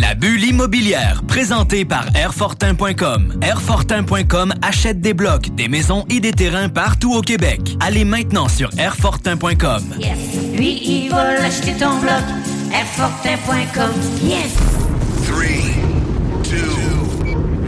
La bulle immobilière, présentée par Airfortin.com. Airfortin.com achète des blocs, des maisons et des terrains partout au Québec. Allez maintenant sur Airfortin.com. Yes. Lui, il va acheter ton bloc. Airfortin.com. Yes.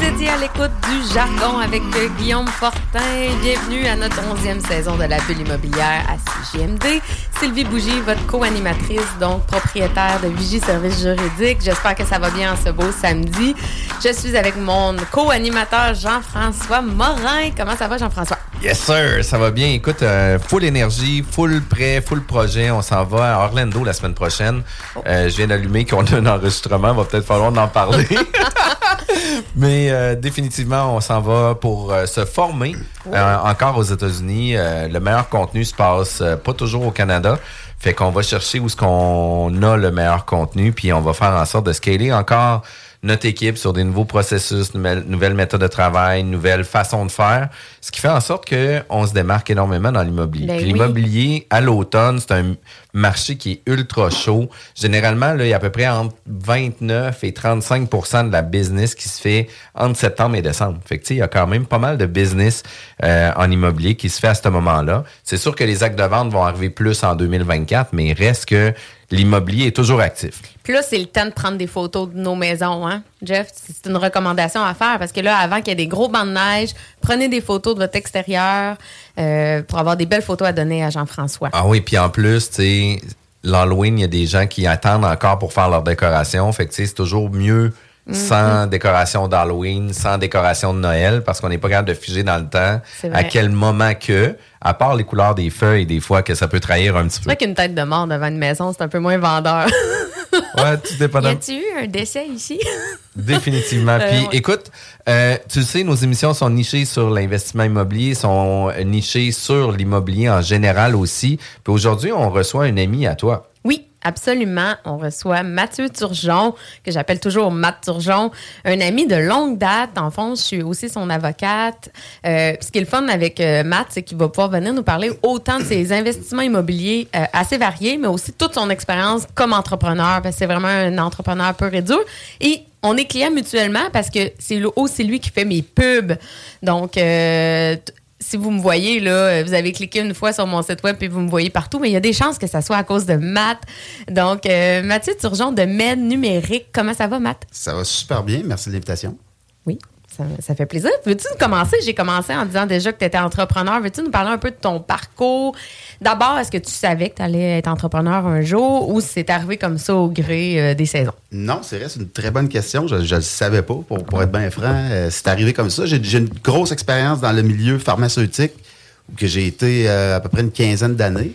Vous étiez à l'écoute du jargon avec Guillaume Fortin. Bienvenue à notre onzième saison de la bulle immobilière à CGMD. Sylvie Bougie, votre co-animatrice, donc propriétaire de Vigie Services Juridiques. J'espère que ça va bien en ce beau samedi. Je suis avec mon co-animateur Jean-François Morin. Comment ça va, Jean-François? Yes, sir. Ça va bien. Écoute, euh, full énergie, full prêt, full projet. On s'en va à Orlando la semaine prochaine. Euh, je viens d'allumer qu'on a un enregistrement. Va peut-être falloir en parler. Mais euh, définitivement, on s'en va pour se former encore aux États-Unis. Le meilleur contenu se passe pas toujours au Canada. Fait qu'on va chercher où est-ce qu'on a le meilleur contenu, puis on va faire en sorte de scaler encore notre équipe sur des nouveaux processus, nouvelles, nouvelles méthodes de travail, nouvelles façons de faire, ce qui fait en sorte que on se démarque énormément dans l'immobilier. Ben oui. l'immobilier à l'automne, c'est un marché qui est ultra chaud. Généralement, là, il y a à peu près entre 29 et 35% de la business qui se fait entre septembre et décembre. Fait que, tu sais, il y a quand même pas mal de business euh, en immobilier qui se fait à ce moment-là. C'est sûr que les actes de vente vont arriver plus en 2024, mais il reste que l'immobilier est toujours actif. Puis là, c'est le temps de prendre des photos de nos maisons, hein? Jeff, c'est une recommandation à faire parce que là, avant qu'il y ait des gros bancs de neige, prenez des photos de votre extérieur euh, pour avoir des belles photos à donner à Jean-François. Ah oui, puis en plus, tu sais, l'Halloween, il y a des gens qui attendent encore pour faire leur décoration. Fait que, tu sais, c'est toujours mieux sans décoration d'Halloween, sans décoration de Noël, parce qu'on n'est pas capable de figer dans le temps C'est à quel moment que, à part les couleurs des feuilles, des fois, que ça peut trahir un petit C'est peu. vrai qu'une tête de mort devant une maison, c'est un peu moins vendeur. Ouais, tout y dépendant. a-tu eu un décès ici? Définitivement. Euh, Puis ouais. écoute, euh, tu le sais, nos émissions sont nichées sur l'investissement immobilier, sont nichées sur l'immobilier en général aussi. Puis aujourd'hui, on reçoit un ami à toi. Oui, absolument. On reçoit Mathieu Turgeon, que j'appelle toujours Matt Turgeon, un ami de longue date. En fond, je suis aussi son avocate. Euh, ce qui est le fun avec euh, Matt, c'est qu'il va pouvoir venir nous parler autant de ses investissements immobiliers euh, assez variés, mais aussi toute son expérience comme entrepreneur, parce que c'est vraiment un entrepreneur pur et dur. Et on est clients mutuellement parce que c'est aussi lui qui fait mes pubs. Donc, si vous me voyez, là, vous avez cliqué une fois sur mon site web et vous me voyez partout, mais il y a des chances que ça soit à cause de Matt. Donc, euh, Mathieu Turgeon de Med Numérique. Comment ça va, Matt? Ça va super bien. Merci de l'invitation. Ça, fait plaisir. Veux-tu nous commencer? J'ai commencé en disant déjà que tu étais entrepreneur. Veux-tu nous parler un peu de ton parcours? D'abord, est-ce que tu savais que tu allais être entrepreneur un jour ou c'est arrivé comme ça au gré euh, des saisons? Non, c'est vrai, c'est une très bonne question. Je ne le savais pas, pour, être bien franc. Euh, c'est arrivé comme ça. J'ai une grosse expérience dans le milieu pharmaceutique, où que j'ai été euh, à peu près une quinzaine d'années,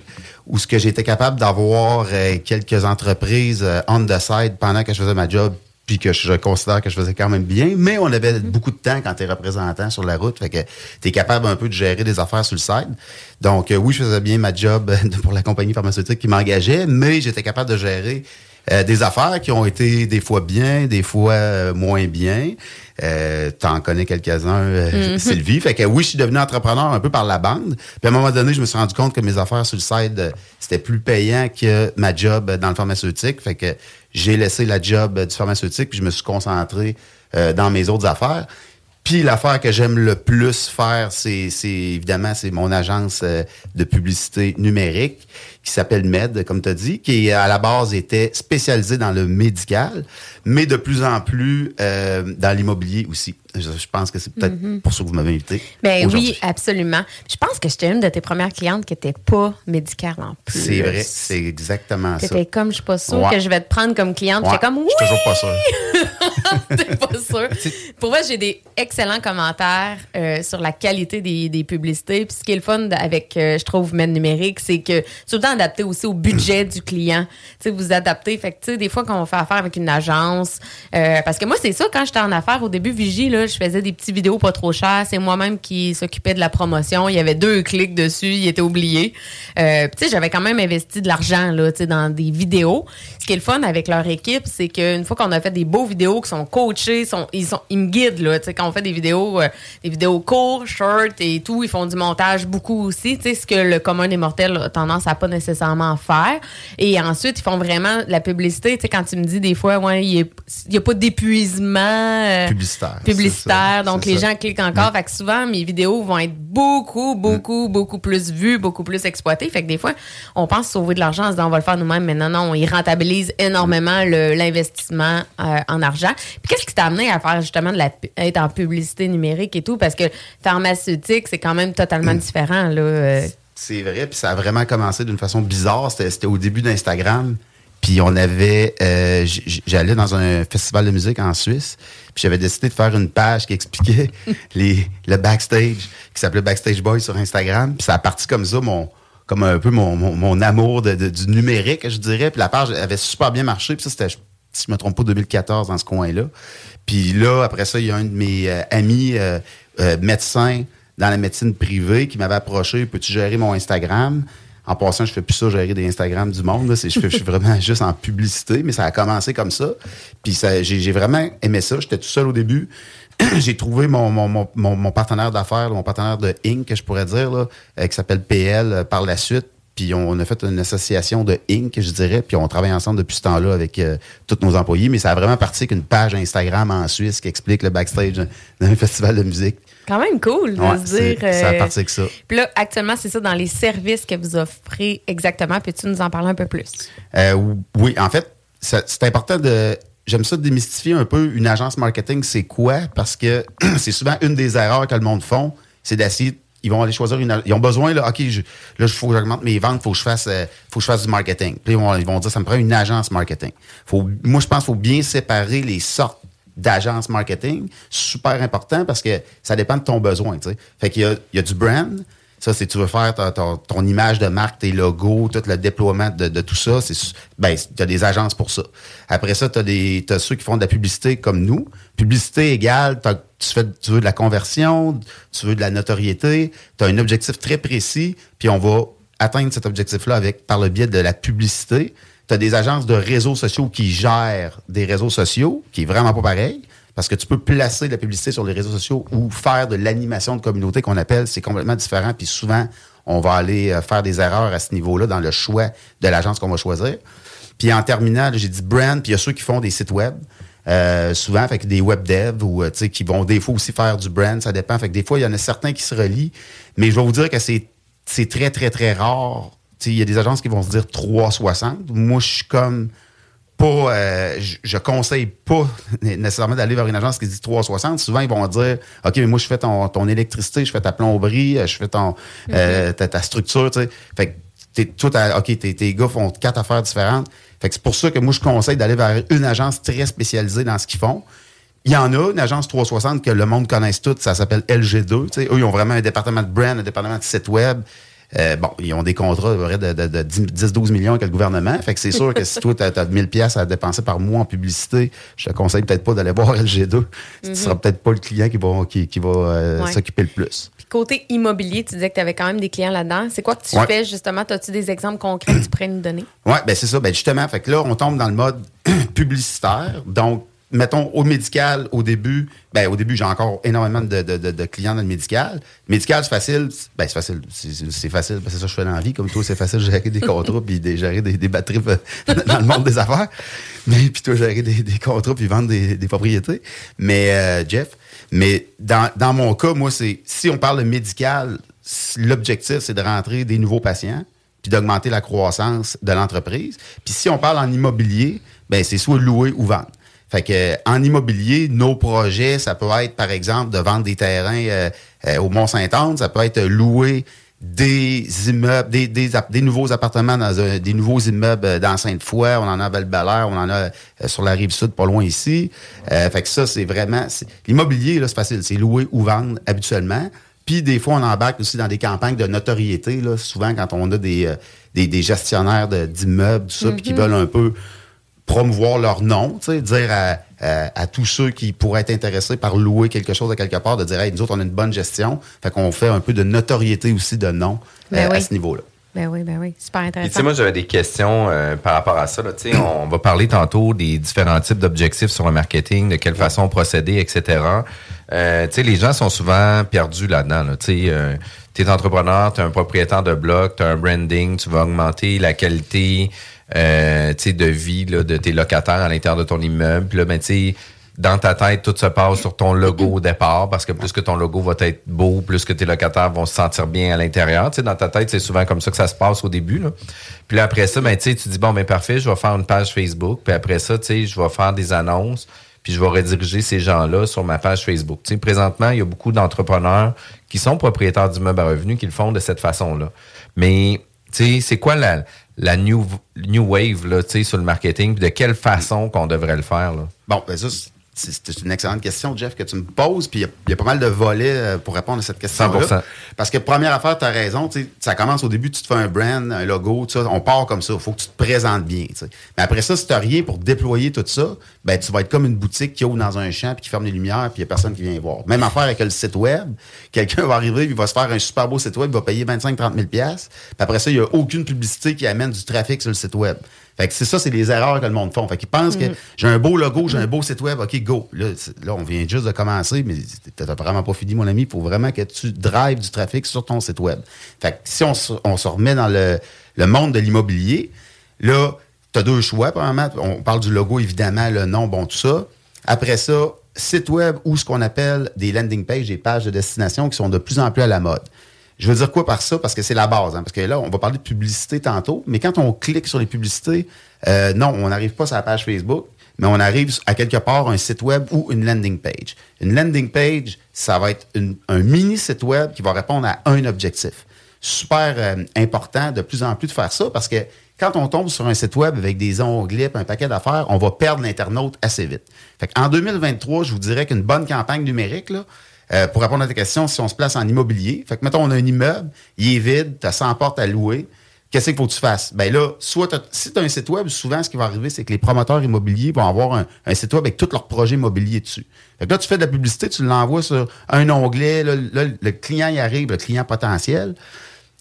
où ce que été capable d'avoir quelques entreprises on the side pendant que je faisais ma job, puis que je considère que je faisais quand même bien, mais on avait beaucoup de temps quand tu es représentant sur la route, fait que tu es capable un peu de gérer des affaires sur le side. Donc euh, oui, je faisais bien ma job pour la compagnie pharmaceutique qui m'engageait, mais j'étais capable de gérer euh, des affaires qui ont été des fois bien, des fois euh, moins bien. Euh, T'en connais quelques-uns, euh, Sylvie. Fait que oui, je suis devenu entrepreneur un peu par la bande. Puis à un moment donné, je me suis rendu compte que mes affaires sur le side, euh, c'était plus payant que ma job dans le pharmaceutique. Fait que j'ai laissé la job du pharmaceutique, puis je me suis concentré euh, dans mes autres affaires. Puis l'affaire que j'aime le plus faire, c'est évidemment c'est mon agence euh, de publicité numérique qui s'appelle Med, comme tu as dit, qui à la base était spécialisé dans le médical, mais de plus en plus euh, dans l'immobilier aussi. Je, pense que c'est peut-être pour ça que vous m'avez invité. Ben oui, absolument. Je pense que j'étais une de tes premières clientes qui n'était pas médicale en plus. C'est vrai, c'est exactement ça. T'étais comme, je suis pas sûre Ouais. que je vais te prendre comme cliente. Ouais, J'étais comme, oui, Je suis toujours pas sûr. t'es pas sûr. Pour moi, j'ai des excellents commentaires euh, sur la qualité des, des publicités. Puis ce qui est le fun avec, euh, je trouve, Med Numérique, c'est que c'est tout le temps adapté aussi au budget du client. Tu sais, vous adaptez. Fait que, des fois, quand on fait affaire avec une agence, euh, parce que moi, c'est ça, quand j'étais en affaires, au début, Vigie, là, je faisais des petites vidéos pas trop chères. C'est moi-même qui s'occupais de la promotion. Il y avait deux clics dessus. Il était oublié. Euh, tu sais, j'avais quand même investi de l'argent, là, tu sais, dans des vidéos. Ce qui est le fun avec leur équipe, c'est qu'une fois qu'on a fait des beaux vidéos qui sont coachés, sont, ils, sont, ils me guident, là. Tu sais, quand on fait des vidéos, euh, des vidéos courtes, short et tout, ils font du montage beaucoup aussi. Tu sais, ce que le commun des mortels a tendance à pas nécessairement faire. Et ensuite, ils font vraiment la publicité. Tu sais, quand tu me dis des fois, ouais, il n'y a pas d'épuisement. euh, Publicitaire, Publicitaire. ça, Donc, les ça. gens cliquent encore. Fait que souvent, mes vidéos vont être beaucoup, beaucoup, beaucoup plus vues, beaucoup plus exploitées. Fait que des fois, on pense sauver de l'argent en se disant, on va le faire nous-mêmes. Mais non, non, ils rentabilisent énormément l'investissement euh, en argent. Puis qu'est-ce qui t'a amené à faire justement de la, être en publicité numérique et tout? Parce que pharmaceutique, c'est quand même totalement différent, là. euh. C'est vrai, puis ça a vraiment commencé d'une façon bizarre. C'était au début d'Instagram. Puis on avait, euh, j'allais dans un festival de musique en Suisse, puis j'avais décidé de faire une page qui expliquait les, le backstage, qui s'appelait Backstage Boy sur Instagram. Puis ça a parti comme ça, mon, comme un peu mon, mon, amour de- du numérique, je dirais. Puis la page avait super bien marché. Puis ça, c'était, si je me trompe pas, 2014 dans ce coin-là. Puis là, après ça, il y a un de mes euh, amis euh, euh, médecins dans la médecine privée qui m'avait approché, peux-tu gérer mon Instagram? En passant, je fais plus ça, gérer des Instagram du monde. là. Je, suis vraiment juste en publicité, mais ça a commencé comme ça. Puis j'ai vraiment aimé ça. J'étais tout seul au début. j'ai trouvé mon, partenaire d'affaires, mon partenaire de Inc, que je pourrais dire, euh, qui s'appelle PL euh, par la suite. Puis on a fait une association de Inc, je dirais, puis on travaille ensemble depuis ce temps-là avec euh, tous nos employés. Mais ça a vraiment parti avec une page Instagram en Suisse qui explique le backstage d'un festival de musique. Quand même cool de Ouais, se c'est- dire. ça a euh, parti avec ça. Puis là, actuellement, c'est ça dans les services que vous offrez exactement. Peux-tu nous en parler un peu plus? Euh, oui, en fait, c'est important de. J'aime ça démystifier un peu une agence marketing, c'est quoi? Parce que c'est souvent une des erreurs que le monde font, c'est d'essayer. Ils vont aller choisir une. Ils ont besoin, là, OK, je, là, il faut que j'augmente mes ventes, il faut que je fasse euh, faut que je fasse du marketing. Puis ils vont, ils vont dire, ça me prend une agence marketing. Faut, moi, je pense qu'il faut bien séparer les sortes d'agences marketing. Super important parce que ça dépend de ton besoin. Fait qu'il y a, il y a du brand. Ça, c'est tu veux faire ton image de marque, tes logos, tout le déploiement de, tout ça. C'est ben, tu as des agences pour ça. Après ça, tu as, ceux qui font de la publicité comme nous. Publicité égale, tu, fais, tu veux de la conversion, tu veux de la notoriété, tu as un objectif très précis, puis on va atteindre cet objectif-là avec par le biais de la publicité. Tu as des agences de réseaux sociaux qui gèrent des réseaux sociaux, qui est vraiment pas pareil. Parce que tu peux placer de la publicité sur les réseaux sociaux ou faire de l'animation de communauté qu'on appelle, c'est complètement différent. Puis souvent, on va aller euh, faire des erreurs à ce niveau-là dans le choix de l'agence qu'on va choisir. Puis en terminant, j'ai dit brand, puis il y a ceux qui font des sites web. Euh, souvent, fait des web devs ou euh, qui vont des fois aussi faire du brand, ça dépend. Fait que des fois, il y en a certains qui se relient. Mais je vais vous dire que c'est très, très, très rare. Il y a des agences qui vont se dire 360. Moi, je suis comme pas. euh, je, je conseille pas nécessairement d'aller vers une agence qui dit 360. Souvent, ils vont dire OK, mais moi, je fais ton, ton électricité, je fais ta plomberie, euh, je fais ton euh, ta, ta structure. Fait que t'as- OK, tes, tes gars font quatre affaires différentes. Fait que c'est pour ça que moi, je conseille d'aller vers une agence très spécialisée dans ce qu'ils font. Il y en a, une agence 360 que le monde connaisse toute, ça s'appelle LG2. Tu sais, eux, ils ont vraiment un département de brand, un département de site web. Euh, bon, ils ont des contrats de, vrai, de, de, de 10-12 millions avec le gouvernement. Fait que c'est sûr que si toi, tu as, 1000 pièces à dépenser par mois en publicité, je te conseille peut-être pas d'aller voir LG2. Ce sera peut-être pas le client qui va, qui, qui va euh, Ouais. s'occuper le plus. Puis côté immobilier, tu disais que tu avais quand même des clients là-dedans. C'est quoi que tu Ouais. fais justement? As-tu des exemples concrets que tu pourrais nous donner? Oui, ben c'est ça. Ben justement, fait que là, on tombe dans le mode publicitaire. Donc, mettons, au médical, au début, ben au début, j'ai encore énormément de, de- clients dans le médical. Médical, c'est facile. Ben, c'est facile. C'est- facile, que c'est ça que je fais dans la vie. Comme toi, c'est facile de gérer des contrats puis de gérer des, batteries dans le monde des affaires. Mais puis toi, gérer des, contrats puis vendre des, des propriétés. Mais, euh, Jeff, mais dans, dans mon cas, moi, c'est si on parle de médical, l'objectif, c'est de rentrer des nouveaux patients puis d'augmenter la croissance de l'entreprise. Puis si on parle en immobilier, ben c'est soit louer ou vendre. Fait que en immobilier, nos projets, ça peut être par exemple de vendre des terrains euh, euh, au Mont-Saint-Anne, ça peut être louer des immeubles, des, des, des nouveaux appartements dans un- des nouveaux immeubles euh, dans Sainte-Foy, on en a à val on en a euh, sur la rive sud, pas loin ici. Euh, fait que ça, c'est vraiment. L'immobilier, là, c'est facile. C'est louer ou vendre habituellement. Puis des fois, on embarque aussi dans des campagnes de notoriété, là, souvent quand on a des, des, des gestionnaires de- d'immeubles, tout ça, puis qui veulent un peu promouvoir leur nom, tu sais, dire à, à- à tous ceux qui pourraient être intéressés par louer quelque chose à quelque part, de dire, hey, nous autres, on a une bonne gestion. Fait qu'on fait un peu de notoriété aussi de nom Ben euh, oui. à ce niveau-là. Ben oui, ben oui. Super Puis, tu intéressant. sais, moi, j'avais des questions euh, par rapport à ça. Là. Tu sais, on va parler tantôt des différents types d'objectifs sur le marketing, de quelle façon procéder, etc. Euh, tu sais, les gens sont souvent perdus là-dedans. Là. Tu sais, euh, t'es entrepreneur, t'es un propriétaire de bloc, t'as un branding, tu vas augmenter la qualité euh, de vie de tes locataires à l'intérieur de ton immeuble. Puis là, ben, dans ta tête, tout se passe sur ton logo au départ, parce que plus que ton logo va être beau, plus que tes locataires vont se sentir bien à l'intérieur. Tu dans ta tête, c'est souvent comme ça que ça se passe au début. Là. Puis là, après ça, ben, tu sais, tu dis, bon, ben parfait, je vais faire une page Facebook. Puis après ça, je vais faire des annonces. Puis je vais rediriger ces gens-là sur ma page Facebook. Tu présentement, il y a beaucoup d'entrepreneurs qui sont propriétaires d'immeubles à revenus qui le font de cette façon-là. Mais, c'est quoi la, la new, wave, là, sur le marketing? De quelle façon qu'on devrait le faire, là? Bon, ben ça, c'est- une excellente question, Jeff, que tu me poses. Puis il y a- il y, a pas mal de volets euh, pour répondre à cette question-là. 100%. Parce que première affaire, tu as raison. Ça commence au début, tu te fais un brand, un logo, on part comme ça. Il faut que tu te présentes bien. Mais après ça, si tu rien pour déployer tout ça, ben tu vas être comme une boutique qui ouvre dans un champ puis qui ferme les lumières puis il n'y a personne qui vient voir. Même affaire avec le site web. Quelqu'un va arriver, il va se faire un super beau site web, il va payer 25-30 000 pièces. Puis après ça, il n'y a aucune publicité qui amène du trafic sur le site web. Fait que c'est ça, c'est les erreurs que le monde font. Fait qu'ils pensent que j'ai un beau logo, j'ai un beau site web, OK, go. Là, là, on vient juste de commencer, mais t'as vraiment pas fini, mon ami. Il faut vraiment que tu drives du trafic sur ton site web. Fait que si on se, on se remet dans le, le monde de l'immobilier, là, tu as deux choix, premièrement. On parle du logo, évidemment, le nom, bon, tout ça. Après ça, site web ou ce qu'on appelle des landing pages, des pages de destination qui sont de plus en plus à la mode. Je veux dire quoi par ça? Parce que c'est la base. hein. Parce que là, on va parler de publicité tantôt, mais quand on clique sur les publicités, euh, non, on n'arrive pas sur la page Facebook, mais on arrive à quelque part un site web ou une landing page. Une landing page, ça va être un mini site web qui va répondre à un objectif. Super euh, important de plus en plus de faire ça parce que quand on tombe sur un site web avec des onglets, un paquet d'affaires, on va perdre l'internaute assez vite. Fait en 2023, je vous dirais qu'une bonne campagne numérique, là, euh, pour répondre à ta question, si on se place en immobilier, fait que mettons, on a un immeuble, il est vide, tu as 100 portes à louer, qu'est-ce qu'il faut que tu fasses? Ben là, soit si tu as un site web, souvent, ce qui va arriver, c'est que les promoteurs immobiliers vont avoir un, site web avec tous leurs projets immobiliers dessus. Fait là, tu fais de la publicité, tu l'envoies sur un onglet, là, le client y arrive, le client potentiel.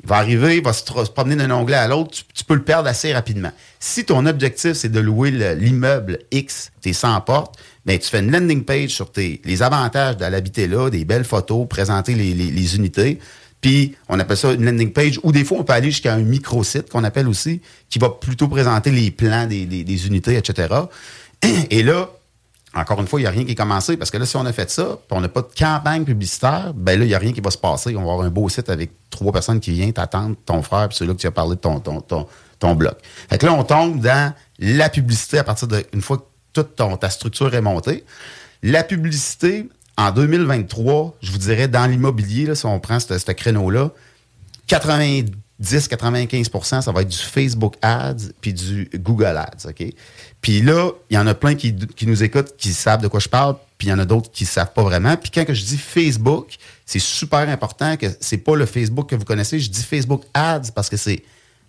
Il va arriver, il va se, promener d'un onglet à l'autre, tu, peux le perdre assez rapidement. Si ton objectif, c'est de louer le- l'immeuble X, tes 100 portes, ben, tu fais une landing page sur tes, les avantages de l'habiter là, des belles photos, présenter les, les- unités. Puis, on appelle ça une landing page, ou des fois, on peut aller jusqu'à un microsite qu'on appelle aussi, qui va plutôt présenter les plans des, des- unités, etc. Et là, encore une fois, il n'y a rien qui est commencé parce que là, si on a fait ça, puis on n'a pas de campagne publicitaire, ben là, il n'y a rien qui va se passer. On va avoir un beau site avec trois personnes qui viennent t'attendre, ton frère, puis celui-là que tu as parlé de ton, ton, ton, ton bloc. Fait que là, on tombe dans la publicité à partir de une fois que toute ta structure est montée. La publicité, en 2023, je vous dirais, dans l'immobilier, si on prend ce créneau-là, 90-95% ça va être du Facebook Ads puis du Google Ads, OK? Puis là, il y en a plein qui, qui nous écoutent, qui savent de quoi je parle, puis il y en a d'autres qui ne savent pas vraiment. Puis quand je dis Facebook, c'est super important que c'est pas le Facebook que vous connaissez, je dis Facebook Ads parce que c'est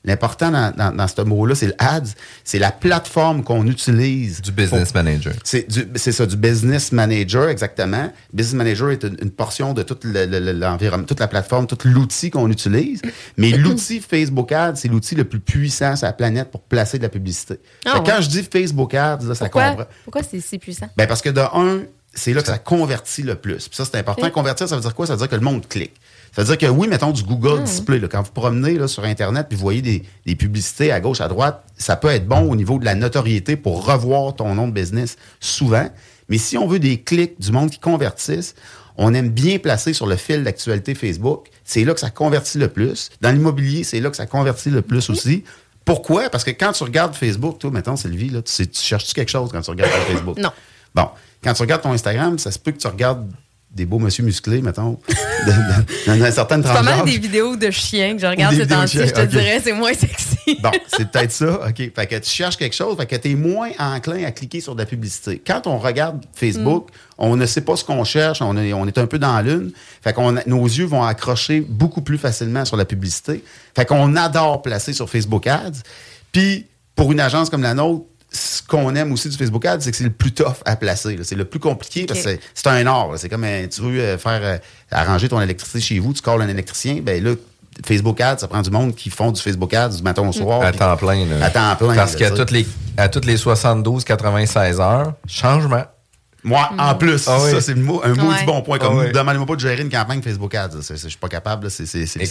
l'important dans, dans, dans ce mot-là, c'est le Ads, c'est la plateforme qu'on utilise. Du business pour- manager. c'est ça, du business manager, exactement. Business manager est une, une portion de tout le- le- le- l'environnement, toute la plateforme, tout l'outil qu'on utilise. Mais l'outil Facebook Ads, c'est l'outil le plus puissant sur la planète pour placer de la publicité. Ah Fait Quand je dis Facebook Ads, là, ça Pourquoi, comprend. pourquoi c'est si puissant? Ben parce que de un, c'est là que ça convertit le plus. Puis ça, c'est important. Convertir, ça veut dire quoi? Ça veut dire que le monde clique. Ça veut dire que oui, mettons du Google Display. là, quand vous promenez là, sur Internet puis vous voyez des, des publicités à gauche, à droite, ça peut être bon au niveau de la notoriété pour revoir ton nom de business souvent. Mais si on veut des clics, du monde qui convertissent, on aime bien placer sur le fil d'actualité Facebook. C'est là que ça convertit le plus. Dans l'immobilier, c'est là que ça convertit le plus aussi. Pourquoi? Parce que quand tu regardes Facebook, toi, mettons, Sylvie, là, tu, sais- tu cherches-tu quelque chose quand tu regardes ton Facebook? Non. Bon, quand tu regardes ton Instagram, ça se peut que tu regardes des beaux monsieur musclés, mettons, dans une certaine C'est pas mal des vidéos de chiens que je regarde ces temps-ci. Je te dirais, c'est moins sexy. Bon, c'est peut-être ça. OK. Fait que tu cherches quelque chose, fait que tu es moins enclin à cliquer sur de la publicité. Quand on regarde Facebook, on ne sait pas ce qu'on cherche, on est, on est un peu dans l'une. Fait qu'on a- nos yeux vont accrocher beaucoup plus facilement sur la publicité. Fait qu'on adore placer sur Facebook Ads. Puis, pour une agence comme la nôtre, ce qu'on aime aussi du Facebook Ads, c'est que c'est le plus tough à placer. là. C'est le plus compliqué parce que c'est- un art. là. C'est comme euh, tu veux euh, faire euh, arranger ton électricité chez vous, tu calls un électricien, ben là, Facebook Ads, ça prend du monde qui font du Facebook Ads du matin au soir. À temps plein. là. À temps plein. Parce qu'à toutes les, à toutes les 72, 96 heures, changement. Moi, en plus, Ah oui. ça, c'est un mot Ouais. du bon point. Comme Ah oui. demandez-moi pas de gérer une campagne Facebook Ads. Je suis pas capable. C'est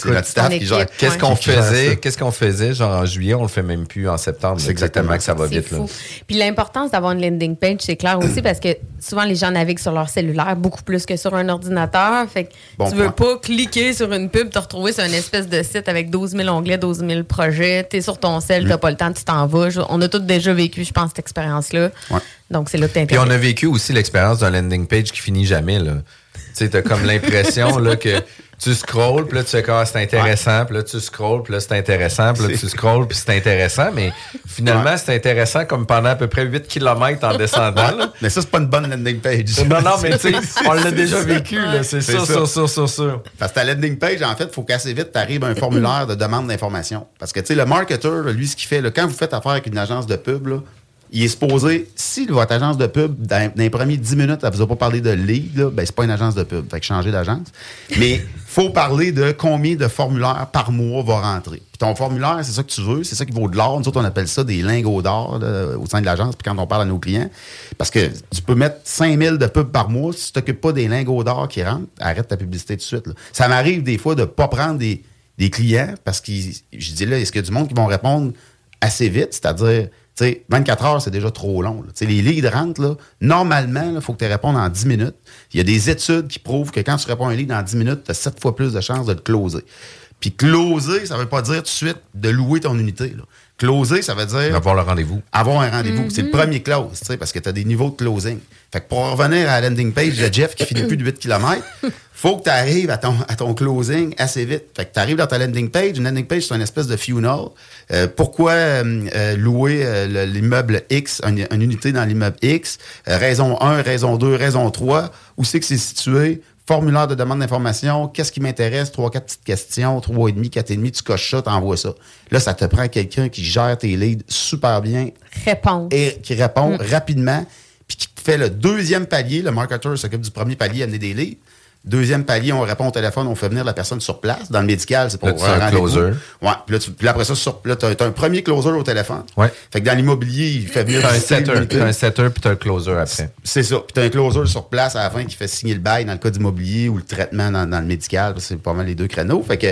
notre staff qui gère. Qu'est-ce qu'on faisait, qu'est-ce qu'on faisait, genre en juillet, on le fait même plus en septembre. C'est exactement que ça va vite. Là. Puis l'importance d'avoir une landing page, c'est clair aussi parce que souvent les gens naviguent sur leur cellulaire beaucoup plus que sur un ordinateur. Fait que Bon tu veux point. pas cliquer sur une pub, te retrouver sur une espèce de site avec 12 000 onglets, 12 000 projets. T'es sur ton cell, t'as pas le temps, tu t'en vas. On a tous déjà vécu, je pense, cette expérience-là. Ouais. Donc c'est là que Puis t'intéresse. on a vécu aussi l'expérience d'un landing page qui finit jamais. Là. Tu sais, t'as comme l'impression que tu scrolls, puis là, tu sais quand c'est intéressant, puis là, tu scrolls, puis là, c'est intéressant, puis là, tu scrolls, puis c'est intéressant, mais finalement, Ouais. c'est intéressant comme pendant à peu près 8 km en descendant. là. Mais ça, c'est pas une bonne landing page. Non, non, mais tu sais, on l'a déjà vécu, c'est sûr, sûr, sûr, sûr, sûr. Parce que ta landing page, en fait, il faut qu'assez vite, tu arrives à un formulaire de demande d'information. Parce que, tu sais, le marketeur, lui, ce qu'il fait, là, quand vous faites affaire avec une agence de pub, là, il est supposé, si votre agence de pub, dans, les premiers 10 minutes, elle vous a pas parlé de lead, là, ben, c'est pas une agence de pub. Fait que changez d'agence. Mais faut parler de combien de formulaires par mois va rentrer. Puis ton formulaire, c'est ça que tu veux, c'est ça qui vaut de l'or. Nous autres, on appelle ça des lingots d'or au sein de l'agence, puis quand on parle à nos clients. Parce que tu peux mettre 5000 de pubs par mois, si tu t'occupes pas des lingots d'or qui rentrent, arrête ta publicité tout de suite. là. Ça m'arrive des fois de pas prendre des, des clients parce que je dis là, est-ce qu'il y a du monde qui vont répondre assez vite, c'est-à-dire, tu sais, 24 heures, c'est déjà trop long. les leads rentrent, là, normalement, il faut que tu répondes en 10 minutes. Il y a des études qui prouvent que quand tu réponds à un lead en 10 minutes, tu as 7 fois plus de chances de le closer. Puis closer, ça veut pas dire tout de suite de louer ton unité. Closer, ça veut dire Avoir le rendez-vous. avoir un rendez-vous. C'est le premier close, tu sais, parce que tu as des niveaux de closing. Fait que pour revenir à la landing page de Jeff qui finit plus de 8 km, faut que tu arrives à ton, à ton closing assez vite. Fait que tu arrives dans ta landing page. Une landing page, c'est une espèce de funnel. Euh, pourquoi euh, euh, louer euh, le- l'immeuble X, une, une unité dans l'immeuble X? Euh, raison 1, raison 2, raison 3. Où c'est que c'est situé? Formulaire de demande d'information, qu'est-ce qui m'intéresse? Trois, quatre petites questions, trois et demi, quatre et demi, tu coches ça, t'envoies ça. Là, ça te prend quelqu'un qui gère tes leads super bien, Réponse. et qui répond rapidement, puis qui te fait le deuxième palier. Le marketeur s'occupe du premier palier, amener des leads. Deuxième palier, on répond au téléphone, on fait venir la personne sur place. Dans le médical, c'est pour Là, un rendez-vous. closer. Ouais. Puis là, tu- puis là, après ça, sur, là, t'as, t'as un premier closer au téléphone. Ouais. Fait que dans l'immobilier, il fait venir T'as un setter, l'unité. t'as un setter, puis t'as un closer après. C'est ça. Puis t'as un closer sur place à la fin qui fait signer le bail dans le cas d'immobilier ou le traitement dans, dans le médical. parce que C'est pas mal les deux créneaux. Fait que,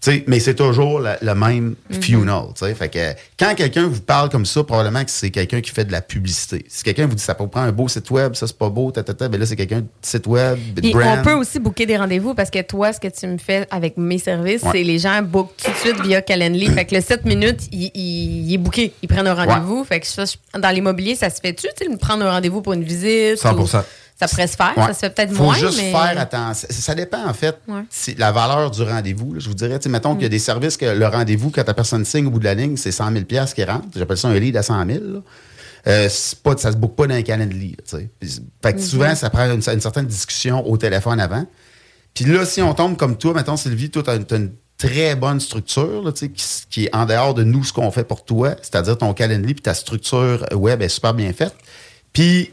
tu sais, mais c'est toujours le, le même funnel. tu sais. Fait que quand quelqu'un vous parle comme ça, probablement que c'est quelqu'un qui fait de la publicité. Si quelqu'un vous dit ça peut prendre un beau site web, ça c'est pas beau, ta, ta, ta, ben là c'est quelqu'un de site web, de brand. on peut aussi booker des rendez-vous parce que toi, ce que tu me fais avec mes services, Ouais. c'est les gens bookent tout de suite via Calendly. fait que le 7 minutes, il, il- il est booké. Ils prennent un rendez-vous. Fait que ça, dans l'immobilier, ça se fait-tu, prendre un rendez-vous pour une visite? 100%. ou- Ça pourrait se faire. Ouais. Ça se fait peut-être Faut moins, juste mais... faire attention. Ça, dépend, en fait, Ouais. la valeur du rendez-vous. je vous dirais, tu sais, mettons qu'il y a des services que le rendez-vous, quand la personne signe au bout de la ligne, c'est 100 000 qui rentre. J'appelle ça un lead à 100 000. là. Euh, pas, ça se boucle pas dans un calendrier. Fait que souvent, ça prend une, une certaine discussion au téléphone avant. Puis là, si on tombe comme toi, mettons, Sylvie, toi, tu as, une très bonne structure là, tu sais, qui, qui est en dehors de nous, ce qu'on fait pour toi, c'est-à-dire ton calendrier, puis ta structure web est super bien faite. Puis,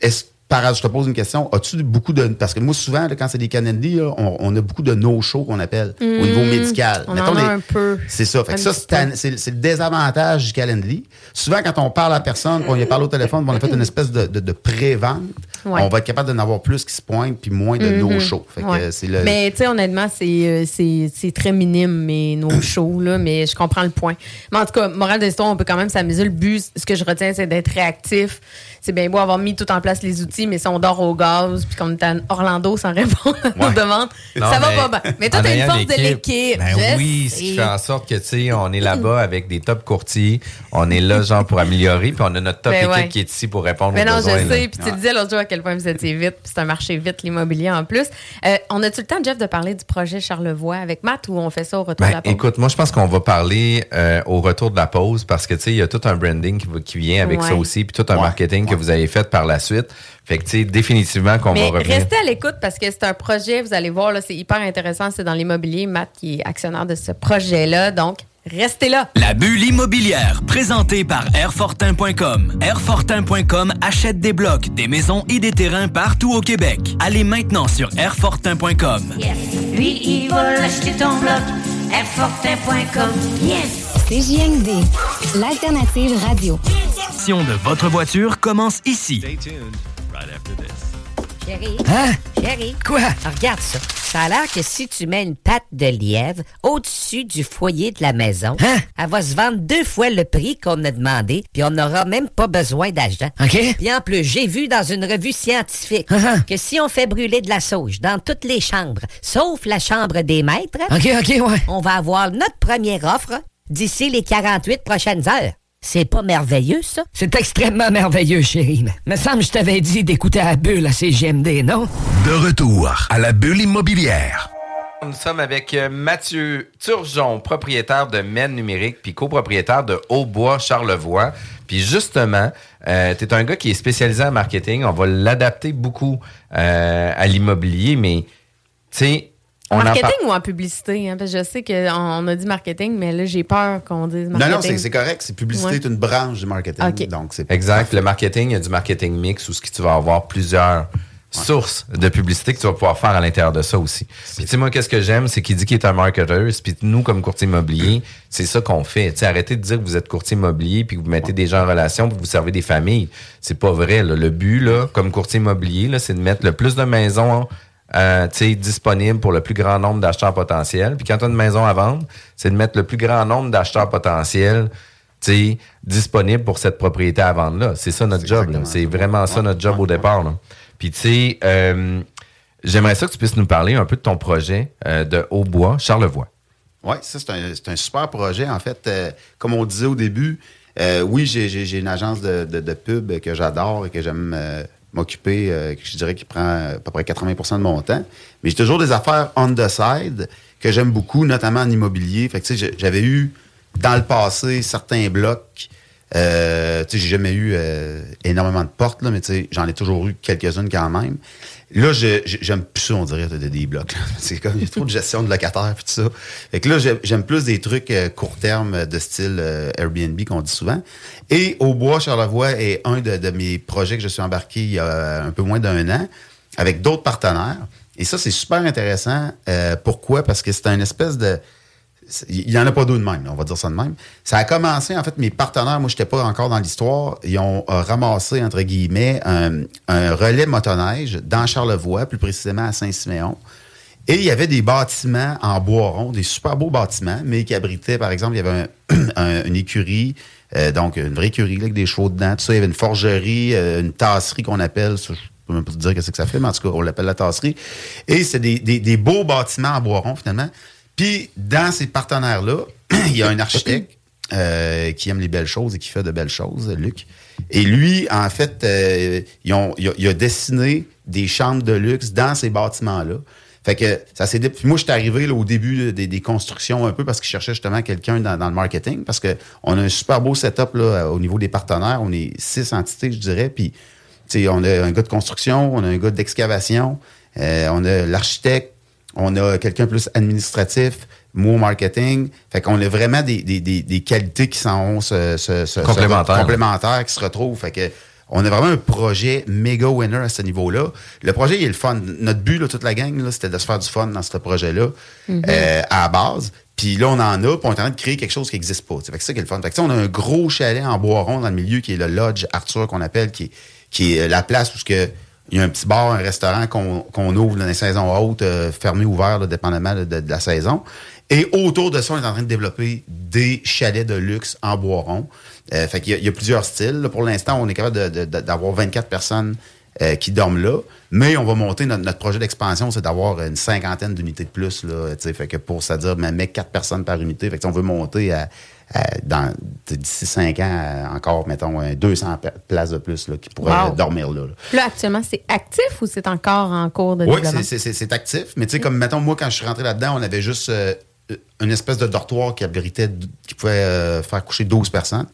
est-ce par je te pose une question. As-tu beaucoup de. Parce que moi, souvent, là, quand c'est des là, on, on a beaucoup de no-show qu'on appelle au niveau médical. on Mettons en a les- un peu. C'est ça. Fait que ça, c'est le désavantage du Calendly. Souvent, quand on parle à la personne, qu'on lui parle au téléphone, on a fait une espèce de, de, de pré-vente, Ouais. on va être capable d'en avoir plus qui se pointent puis moins de no-show. Ouais. c'est le. Mais tu sais, honnêtement, c'est, euh, c'est, c'est très minime, mais nos shows, là, mais je comprends le point. Mais en tout cas, morale de l'histoire, on peut quand même s'amuser. Le but, ce que je retiens, c'est d'être réactif. C'est bien beau avoir mis tout en place les outils, mais si on dort au gaz, puis qu'on est à Orlando sans répondre à nos Ouais. demandes, Non, ça va mais pas bien. Mais toi, t'as une force de l'équipe. Ben je oui, ce qui fait en sorte que, tu sais, on est là-bas avec des top courtiers. On est là, genre, pour améliorer. Puis on a notre top Ben équipe ouais. qui est ici pour répondre Mais aux non, besoins. je là. sais. Puis tu le disais l'autre jour à quel point vous étiez vite. Puis c'est un marché vite, l'immobilier en plus. Euh, on a-tu le temps, Jeff, de parler du projet Charlevoix avec Matt ou on fait ça au retour de Ben, la pause? écoute, moi, je pense qu'on va parler euh, au retour de la pause parce que, tu sais, il y a tout un branding qui, vient avec Ouais. ça aussi, puis tout un Ouais. marketing que vous avez fait par la suite. Fait que, tu sais, définitivement qu'on va revenir. restez à l'écoute parce que c'est un projet, vous allez voir, là, c'est hyper intéressant. C'est dans l'immobilier. Matt qui est actionnaire de ce projet-là. Donc, restez là. La bulle immobilière, présentée par Airfortin.com. Airfortin.com achète des blocs, des maisons et des terrains partout au Québec. Allez maintenant sur Airfortin.com. Yes. Lui, il va l'acheter ton bloc. Airfortin.com. Yes. CJMD, l'alternative radio. L'action de votre voiture commence ici. Chérie. Hein? Chérie. Quoi? Regarde ça. Ça a l'air que si tu mets une patte de lièvre au-dessus du foyer de la maison, Hein? elle va se vendre deux fois le prix qu'on a demandé, puis on n'aura même pas besoin d'argent. OK? Puis en plus, j'ai vu dans une revue scientifique Uh-huh. que si on fait brûler de la sauge dans toutes les chambres, sauf la chambre des maîtres, OK, OK, ouais. on va avoir notre première offre d'ici les 48 prochaines heures. C'est pas merveilleux, ça? C'est extrêmement merveilleux, chérie. Mais me semble que je t'avais dit d'écouter à la bulle à CGMD, non? De retour à la bulle immobilière. Nous sommes avec euh, Mathieu Turgeon, propriétaire de Men Numérique, puis copropriétaire de Hautbois Charlevoix. Puis justement, euh, tu es un gars qui est spécialisé en marketing. On va l'adapter beaucoup euh, à l'immobilier, mais tu sais, on en marketing par- ou en publicité? hein? Parce que je sais qu'on on a dit marketing, mais là, j'ai peur qu'on dise Non, marketing. non, c'est c'est correct. C'est publicité Ouais. est une branche du marketing. Donc, c'est Exact. Le marketing, il y a du marketing mix où ce que tu vas avoir plusieurs sources de publicité que tu vas pouvoir faire à l'intérieur de ça aussi. Puis tu sais, moi, qu'est-ce que j'aime, c'est qu'il dit qu'il est un marketeur. Puis nous, comme courtier immobilier, c'est ça qu'on fait. Tu sais, arrêtez de dire que vous êtes courtier immobilier puis que vous mettez des gens en relation puis que vous servez des familles. C'est pas vrai. là. Le but, là, comme courtier immobilier, là, c'est de mettre le plus de maisons euh, disponibles pour le plus grand nombre d'acheteurs potentiels. Puis quand tu as une maison à vendre, c'est de mettre le plus grand nombre d'acheteurs potentiels disponible pour cette propriété à vendre-là. C'est ça notre job. là. C'est vraiment ça notre job au départ. là. Puis, tu sais, euh, j'aimerais ça que tu puisses nous parler un peu de ton projet euh, de Hautbois, Charlevoix. Oui, ça, c'est un, un super projet. En fait, euh, comme on disait au début, euh, oui, j'ai- une agence de, de- de pub que j'adore et que j'aime m'occuper, euh, je dirais qui prend à peu près 80% de mon temps. Mais j'ai toujours des affaires on the side que j'aime beaucoup, notamment en immobilier. Fait que, tu sais, j'avais eu dans le passé certains blocs. Euh, tu sais, j'ai jamais eu euh, énormément de portes, là, mais tu sais, j'en ai toujours eu quelques-unes quand même. Là, j'aime plus ça, on dirait, de- des blocs. C'est comme, il y a trop de gestion de locataires puis tout ça. Fait que là, j'ai- j'aime plus des trucs euh, court terme euh, de style euh, Airbnb qu'on dit souvent. Et Au Bois Charlevoix est un de, de mes projets que je suis embarqué il y a un peu moins d'un an avec d'autres partenaires. Et ça, c'est super intéressant. Euh, pourquoi? Parce que c'est un espèce de... Il n'y en a pas deux de même, on va dire ça de même. Ça a commencé, en fait, mes partenaires, moi, je n'étais pas encore dans l'histoire, ils ont euh, ramassé, entre guillemets, un, un relais motoneige dans Charlevoix, plus précisément à Saint-Siméon. Et il y avait des bâtiments en bois rond, des super beaux bâtiments, mais qui abritaient, par exemple, il y avait un- un- une écurie, euh, donc une vraie écurie avec des chevaux dedans, tout ça. Il y avait une forgerie, euh, une tasserie qu'on appelle, ça, je peux même pas te dire qu'est-ce que ça fait, mais en tout cas, on l'appelle la tasserie. Et c'est des, des- des beaux bâtiments en bois rond, finalement. Puis, dans ces partenaires-là, il y a un architecte euh, qui aime les belles choses et qui fait de belles choses, Luc. Et lui, en fait, euh, il, a, dessiné des chambres de luxe dans ces bâtiments-là. Fait que ça s'est. puis Moi, je suis arrivé au début des, constructions un peu parce qu'il cherchait justement quelqu'un dans, le marketing. Parce que on a un super beau setup là, au niveau des partenaires. On est six entités, je dirais. Puis, on a un gars de construction, on a un gars d'excavation, euh, on a l'architecte, on a quelqu'un plus administratif, moi au marketing. Fait qu'on a vraiment des, des, des, des qualités qui sont se, se, se- Complémentaires. qui se retrouvent. Fait que on a vraiment un projet méga winner à ce niveau-là. Le projet, il est le fun. Notre but, là, toute la gang, là, c'était de se faire du fun dans ce projet-là euh, à la base. Puis là, on en a, puis on est en train de créer quelque chose qui n'existe pas. Fait que c'est ça qui est le fun. Fait que, on a un gros chalet en bois rond dans le milieu qui est le Lodge Arthur qu'on appelle, qui est, qui est la place où ce que il y a un petit bar, un restaurant qu'on qu'on ouvre dans les saisons hautes, euh, fermé, ouvert, là, dépendamment de, la saison. Et autour de ça, on est en train de développer des chalets de luxe en bois rond. Euh, fait qu'il y, a- il y a plusieurs styles. là. Pour l'instant, on est capable d'avoir 24 personnes euh, qui dorment là. Mais on va monter notre, projet d'expansion, c'est d'avoir une cinquantaine d'unités de plus. Là, fait que pour c'est-à-dire même mettre 4 personnes par unité. Fait que on veut monter à- dans d'ici 5 ans à encore, mettons, un 200 pa- places de plus là, qui pourraient Wow. dormir là. là. Là, actuellement, c'est actif ou c'est encore en cours de Oui, développement? c'est- c'est c'est- c'est actif. Mais tu sais, comme, mettons, moi, quand je suis rentré là-dedans, on avait juste euh, une espèce de dortoir qui abritait, qui pouvait euh, faire coucher 12 personnes.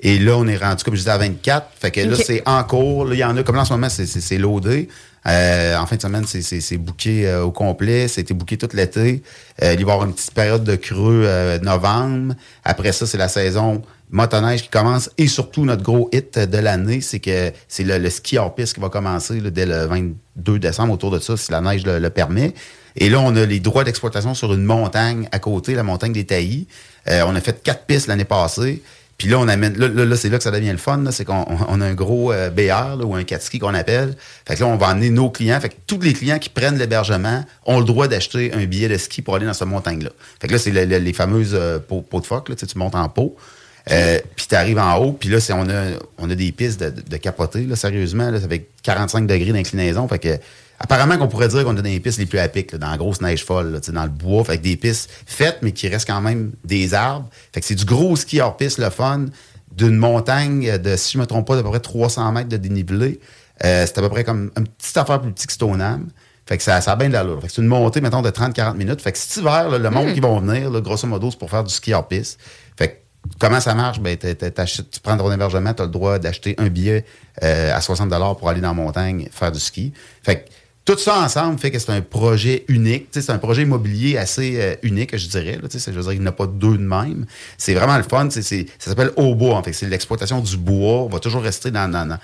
Et là, on est rendu, comme je disais, à 24. Fait que là, c'est en cours. Là, il y en a, comme là, en ce moment, c'est- c'est c'est loadé. Euh, en fin de semaine, c'est- booké euh, au complet. C'était booké tout l'été. Euh, il va y avoir une petite période de creux euh, novembre. Après ça, c'est la saison motoneige qui commence. Et surtout, notre gros hit de l'année, c'est que c'est le, ski hors piste qui va commencer dès le 22 décembre, autour de ça, si la neige le, le permet. Et là, on a les droits d'exploitation sur une montagne à côté, la montagne des Taillis. Euh, on a fait quatre pistes l'année passée. Puis là, on amène. Là, là, là, c'est là que ça devient le fun. C'est qu'on on- a un gros euh, BR ou un 4 ski qu'on appelle. Fait que là, on va emmener nos clients. Fait que tous les clients qui prennent l'hébergement ont le droit d'acheter un billet de ski pour aller dans cette montagne-là. Fait que là, c'est le- le- les fameuses euh, pots, de phoque. Là, tu tu montes en pot. Euh, puis tu arrives en haut, puis là, on, a, on a des pistes de, de, de capoter, là, sérieusement, là, avec 45 degrés d'inclinaison. Fait que, apparemment qu'on pourrait dire qu'on a des pistes les plus à pic, là, dans la grosse neige folle, là, dans le bois, fait que des pistes faites, mais qui restent quand même des arbres. Fait que c'est du gros ski hors piste, le fun, d'une montagne de, si je me trompe pas, d'à peu près 300 mètres de dénivelé. Euh, c'est à peu près comme une petite affaire plus petite que Stoneham. Fait que ça, ça a bien de l'allure. Fait que c'est une montée, mettons, de 30-40 minutes. Fait que cet hiver, là, le monde Hmm. qui va venir, là, grosso modo, c'est pour faire du ski hors piste. Fait que comment ça marche? Ben, tu prends ton hébergement, tu as le droit d'acheter un billet euh, à 60 pour aller dans la montagne faire du ski. Fait que tout ça ensemble fait que c'est un projet unique. C'est un projet immobilier assez euh, unique, je dirais. là. Je veux dire, il n'y en a pas deux de même. C'est vraiment le fun. c'est- Ça s'appelle au bois. En fait, c'est l'exploitation du bois. On va toujours rester dans. dans, dans-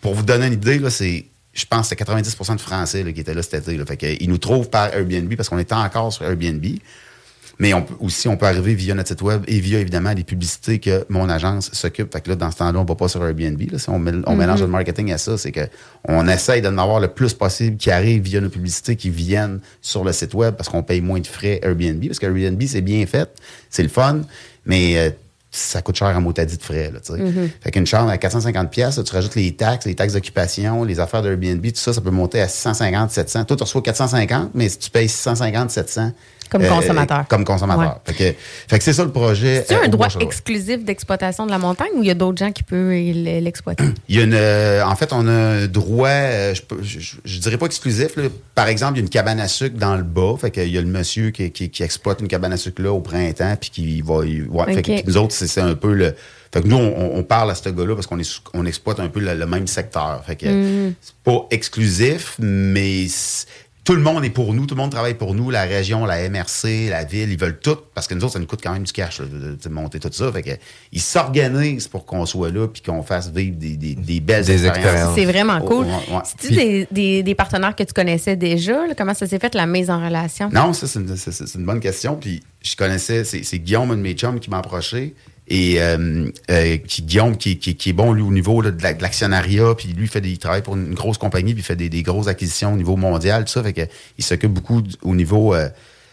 pour vous donner une idée, c'est. Je pense que c'est 90% de Français là, qui étaient là cet été. Là. Fait que, ils nous trouvent par Airbnb parce qu'on est encore sur Airbnb. Mais on peut, aussi, on peut arriver via notre site web et via, évidemment, les publicités que mon agence s'occupe. Fait que là, dans ce temps-là, on va pas sur Airbnb. Là. Si on, mélange le marketing à ça, c'est que on essaye d'en avoir le plus possible qui arrive via nos publicités qui viennent sur le site web parce qu'on paye moins de frais Airbnb. Parce que Airbnb, c'est bien fait, c'est le fun, mais euh, ça coûte cher à motadie de frais. Là. Mhm. Fait qu'une chambre à 450 pièces, tu rajoutes les taxes, les taxes d'occupation, les affaires d'Airbnb, tout ça, ça peut monter à 650, 700. Toi, tu reçois 450, mais si tu payes 650, 700. Comme consommateur. Comme consommateur. Fait que, fait que c'est ça le projet. C'est euh, un au droit exclusif d'exploitation de la montagne ou il y a d'autres gens qui peuvent l'exploiter? Il y a une, euh, en fait, on a un droit, euh, je, je, dirais pas exclusif. là. Par exemple, il y a une cabane à sucre dans le bas. Fait qu'il y a le monsieur qui, qui- qui exploite une cabane à sucre là au printemps, puis qui va. ouais, fait que nous autres, c'est c'est un peu le. Fait que nous, on, on parle à ce gars-là parce qu'on est, on exploite un peu le, le même secteur. Fait que Mhm. c'est pas exclusif, mais c'est- tout le monde est pour nous, tout le monde travaille pour nous, la région, la MRC, la ville, ils veulent tout, parce que nous autres, ça nous coûte quand même du cash là, de, de- de monter tout ça. Fait que, ils s'organisent pour qu'on soit là puis qu'on fasse vivre des, des- des belles Des expériences. C'est vraiment cool. Oh, ouais, ouais. C'est-tu des, des- des partenaires que tu connaissais déjà? là? Comment ça s'est fait, la mise en relation? Non, ça, c'est une, une bonne question. Puis je connaissais, c'est c'est Guillaume, un de mes chums, qui m'a approché. Et euh, euh, Guillaume, qui, qui- est bon, lui, au niveau de la- de l'actionnariat, puis lui, fait des, il travaille pour une grosse compagnie, puis il fait des, des grosses acquisitions au niveau mondial, tout ça. Fait il s'occupe beaucoup au niveau euh,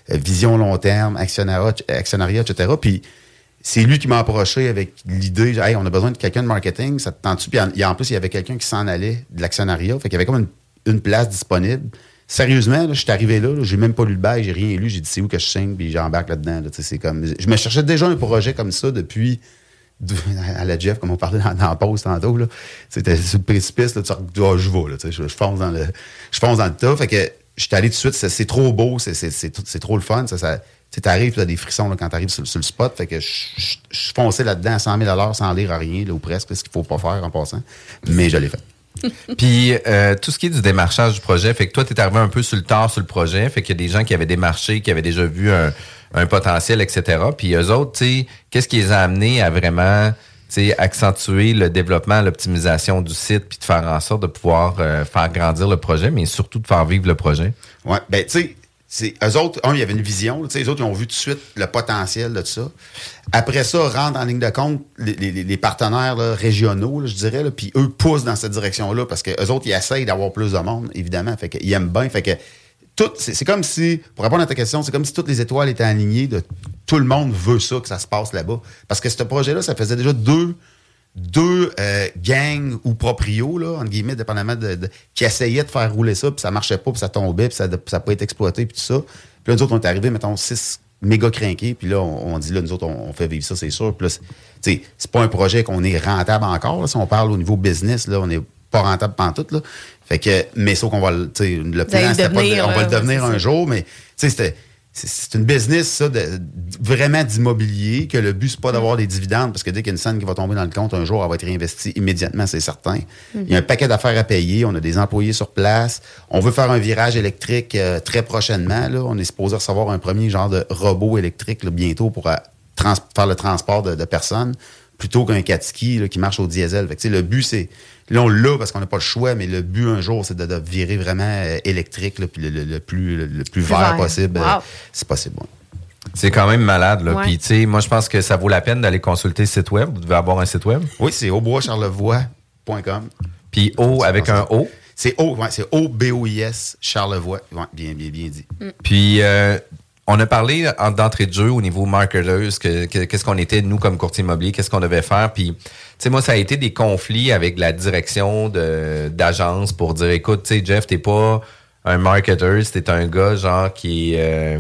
vision long terme, actionnariat, actionnariat etc. Puis c'est lui qui m'a approché avec l'idée, hey, on a besoin de quelqu'un de marketing, ça te tente-tu? Puis en, en plus, il y avait quelqu'un qui s'en allait de l'actionnariat. Fait qu'il y avait comme une place disponible. Sérieusement, je suis arrivé là, là, j'ai même pas lu le bail, j'ai rien lu, j'ai dit c'est où que je signe, puis j'embarque là-dedans. là. Tu c'est comme, je me cherchais déjà un projet comme ça depuis à la Jeff, comme on parlait dans, dans la pause tantôt. C'était sur le précipice, là, tu Ah, je vais, tu je, je fonce dans le, je fonce dans le tas. Fait que j'étais allé tout de suite, c'est, trop beau, c'est, trop le fun. Ça, ça, tu sais, t'arrives, tu as des frissons là, quand t'arrives sur, sur le spot. Fait que je, je, je fonçais là-dedans à 100 000 sans lire à rien, là, ou presque, ce qu'il faut pas faire en passant. Mais je l'ai fait. Puis euh, tout ce qui est du démarchage du projet, fait que toi, tu es arrivé un peu sur le tard sur le projet, fait qu'il y a des gens qui avaient démarché, qui avaient déjà vu un, potentiel, etc. Puis eux autres, tu sais, qu'est-ce qui les a amenés à vraiment accentuer le développement, l'optimisation du site, puis de faire en sorte de pouvoir euh, faire grandir le projet, mais surtout de faire vivre le projet? Ouais, ben, tu sais, c'est, eux autres, un, il y avait une vision, tu les autres, ils ont vu tout de suite le potentiel de ça. Après ça, rentrent en ligne de compte les, partenaires là, régionaux, je dirais, puis eux poussent dans cette direction-là parce que eux autres, ils essayent d'avoir plus de monde, évidemment, fait qu'ils aiment bien, fait que tout, c'est comme si, pour répondre à ta question, c'est comme si toutes les étoiles étaient alignées de tout le monde veut ça, que ça se passe là-bas. Parce que ce projet-là, ça faisait déjà deux, deux euh, gangs ou proprios, là, entre guillemets, dépendamment de, de- qui essayaient de faire rouler ça, puis ça marchait pas, puis ça tombait, puis ça n'a pas été exploité, puis tout ça. Puis là, nous autres, on est arrivés, mettons, six méga crinqués, puis là, on, on dit, là, nous autres, on, on fait vivre ça, c'est sûr. Puis là, c'est- tu sais, c'est pas un projet qu'on est rentable encore, là, si on parle au niveau business, là, on n'est pas rentable pantoute, là. Fait que, mais sauf qu'on va, le- plan, c'était pas on va le devenir un ça. jour, mais, tu sais, c'était, c'est- une business, ça, de, vraiment d'immobilier, que le but, c'est pas d'avoir des dividendes, parce que dès qu'il y a une scène qui va tomber dans le compte, un jour, elle va être réinvestie immédiatement, c'est certain. Il y a un paquet d'affaires à payer, on a des employés sur place, on veut faire un virage électrique euh, très prochainement, là. On est supposé recevoir un premier genre de robot électrique, là, bientôt, pour euh, faire le transport de, personnes, plutôt qu'un Katsuki, là, qui marche au diesel. Fait que, le but, c'est, là, on l'a parce qu'on n'a pas le choix, mais le but, un jour, c'est de, de virer vraiment euh, électrique, là, puis le, le- le plus, le, le plus vert, vert. possible. Wow. C'est possible, ouais. C'est quand même malade, là. Ouais. Puis, tu sais, moi, je pense que ça vaut la peine d'aller consulter le site web. Vous devez avoir un site web. Oui, c'est auboischarlevoix.com. Puis, O avec un O? C'est O, ouais, c'est O-B-O-I-S, Charlevoix. Ouais, bien, bien, bien dit. Puis, euh, on a parlé en- d'entrée de jeu au niveau marketers, que- que- qu'est-ce qu'on était, nous, comme courtier immobilier, qu'est-ce qu'on devait faire. Puis, sais, moi, ça a été des conflits avec la direction d'agence pour dire, écoute, tu sais, Jeff, t'es pas un marketer, t'es un gars, genre, qui est... euh,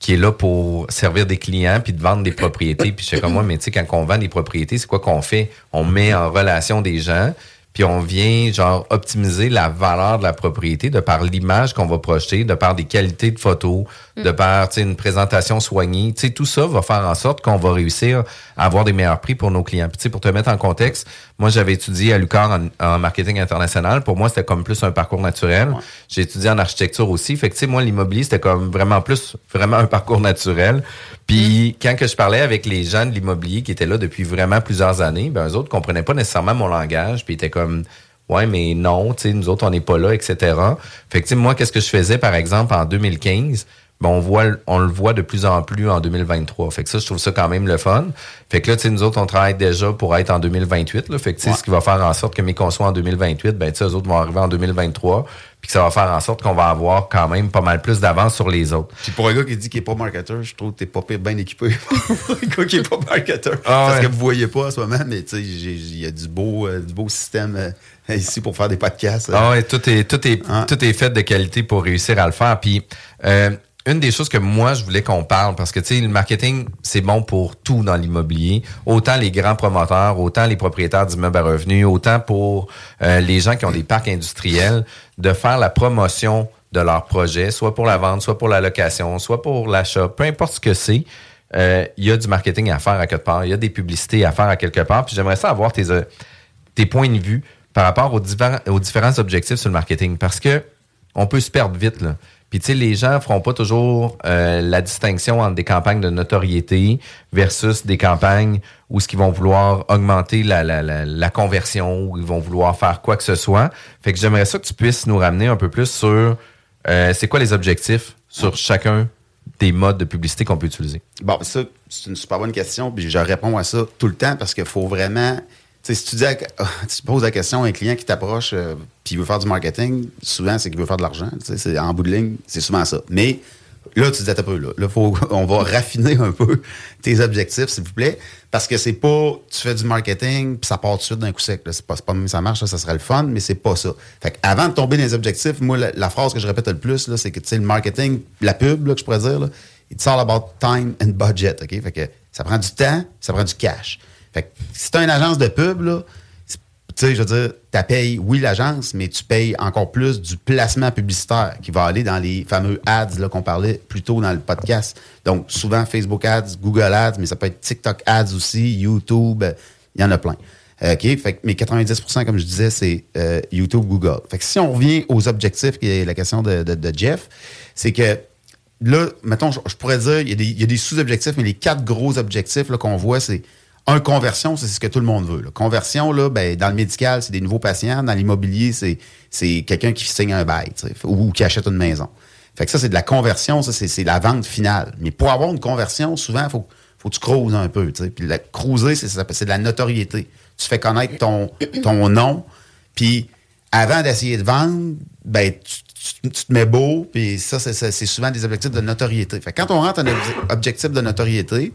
qui est là pour servir des clients puis de vendre des propriétés. Puis je sais comme moi, mais tu sais, quand on vend des propriétés, c'est quoi qu'on fait? On met en relation des gens, puis on vient, genre, optimiser la valeur de la propriété de par l'image qu'on va projeter, de par des qualités de photos, de par, une présentation soignée. Tu sais, tout ça va faire en sorte qu'on va réussir à avoir des meilleurs prix pour nos clients. Puis, tu sais, pour te mettre en contexte, moi, j'avais étudié à l'UQAR en, en marketing international. Pour moi, c'était comme plus un parcours naturel. J'ai étudié en architecture aussi. Fait que, tu sais, moi, l'immobilier, c'était comme vraiment plus, vraiment un parcours naturel. Puis, quand que je parlais avec les gens de l'immobilier qui étaient là depuis vraiment plusieurs années, ben, eux autres comprenaient pas nécessairement mon langage. Puis, ils étaient comme, ouais, mais non, tu sais, nous autres, on n'est pas là, etc. Fait que, moi, qu'est-ce que je faisais, par exemple, en 2015? Ben, on voit, on le voit de plus en plus en 2023. Fait que ça, je trouve ça quand même le fun. Fait que là, tu sais, nous autres, on travaille déjà pour être en 2028, là. Fait que, tu sais, Ouais. ce qui va faire en sorte que mes conçois en 2028, ben, tu sais, eux autres vont arriver en 2023. Puis que ça va faire en sorte qu'on va avoir quand même pas mal plus d'avance sur les autres. Puis pour un gars qui dit qu'il n'est pas marketeur, je trouve que t'es pas pire bien équipé pour un gars qui n'est pas marketeur. Ah Parce ouais. que vous voyez pas en ce moment, mais tu sais, il y a du beau, euh, du beau système euh, ici pour faire des podcasts. Ah ouais, tout est, tout est, Hein? tout est fait de qualité pour réussir à le faire. Puis, euh, une des choses que moi, je voulais qu'on parle, parce que, tu sais, le marketing, c'est bon pour tout dans l'immobilier. Autant les grands promoteurs, autant les propriétaires d'immeubles à revenus, autant pour euh, les gens qui ont des parcs industriels, de faire la promotion de leur projet, soit pour la vente, soit pour la location, soit pour l'achat, peu importe ce que c'est. euh, Il y a du marketing à faire à quelque part, il y a des publicités à faire à quelque part. Puis j'aimerais ça avoir tes, euh, tes points de vue par rapport aux, divers- aux différents objectifs sur le marketing. Parce que on peut se perdre vite. Là. Puis tu sais, les gens feront pas toujours euh, la distinction entre des campagnes de notoriété versus des campagnes où ce qu'ils vont vouloir augmenter la, conversion, où ils vont vouloir faire quoi que ce soit. Fait que j'aimerais ça que tu puisses nous ramener un peu plus sur euh, c'est quoi les objectifs sur chacun des modes de publicité qu'on peut utiliser? Bon, ça, c'est une super bonne question, puis je réponds à ça tout le temps parce qu'il faut vraiment. Si tu, dis à- poses la question à un client qui t'approche euh, il veut faire du marketing, souvent, c'est qu'il veut faire de l'argent. C'est- en bout de ligne, c'est souvent ça. Mais là, tu dis à peu, là, là faut, on va raffiner un peu tes objectifs, s'il vous plaît, parce que c'est pas tu fais du marketing puis ça part tout de suite d'un coup sec. C'est pas, pas même ça marche, là, ça serait le fun, mais c'est pas ça. Fait avant de tomber dans les objectifs, moi, la, phrase que je répète le plus, c'est que le marketing, la pub, là, que je pourrais dire, là, it's all about time and budget. OK? Fait que ça prend du temps, ça prend du cash. Fait que si tu une agence de pub, là, tu sais, je veux dire, tu payes, oui, l'agence, mais tu payes encore plus du placement publicitaire qui va aller dans les fameux ads qu'on parlait plus tôt dans le podcast. Donc, souvent Facebook ads, Google ads, mais ça peut être TikTok ads aussi, YouTube, il y en a plein. Euh, OK? Fait que, mais 90% comme je disais, c'est euh, YouTube, Google. Fait que si on revient aux objectifs, qui est la question de, Jeff, c'est que là, mettons, je, pourrais dire, il y a des, des sous-objectifs, mais les quatre gros objectifs qu'on voit, c'est un, conversion, c'est ce que tout le monde veut. là. Conversion, là, ben, dans le médical, c'est des nouveaux patients. Dans l'immobilier, c'est, quelqu'un qui signe un bail sais, ou, qui achète une maison. Fait que ça, c'est de la conversion, ça, c'est, la vente finale. Mais pour avoir une conversion, souvent, il faut, faut que tu cruises un peu. tu sais. Puis la cruiser, c'est, de la notoriété. Tu fais connaître ton, ton nom, puis avant d'essayer de vendre, ben, tu, tu, te mets beau, puis ça, c'est- souvent des objectifs de notoriété. Fait que quand on rentre un obje- objectif de notoriété,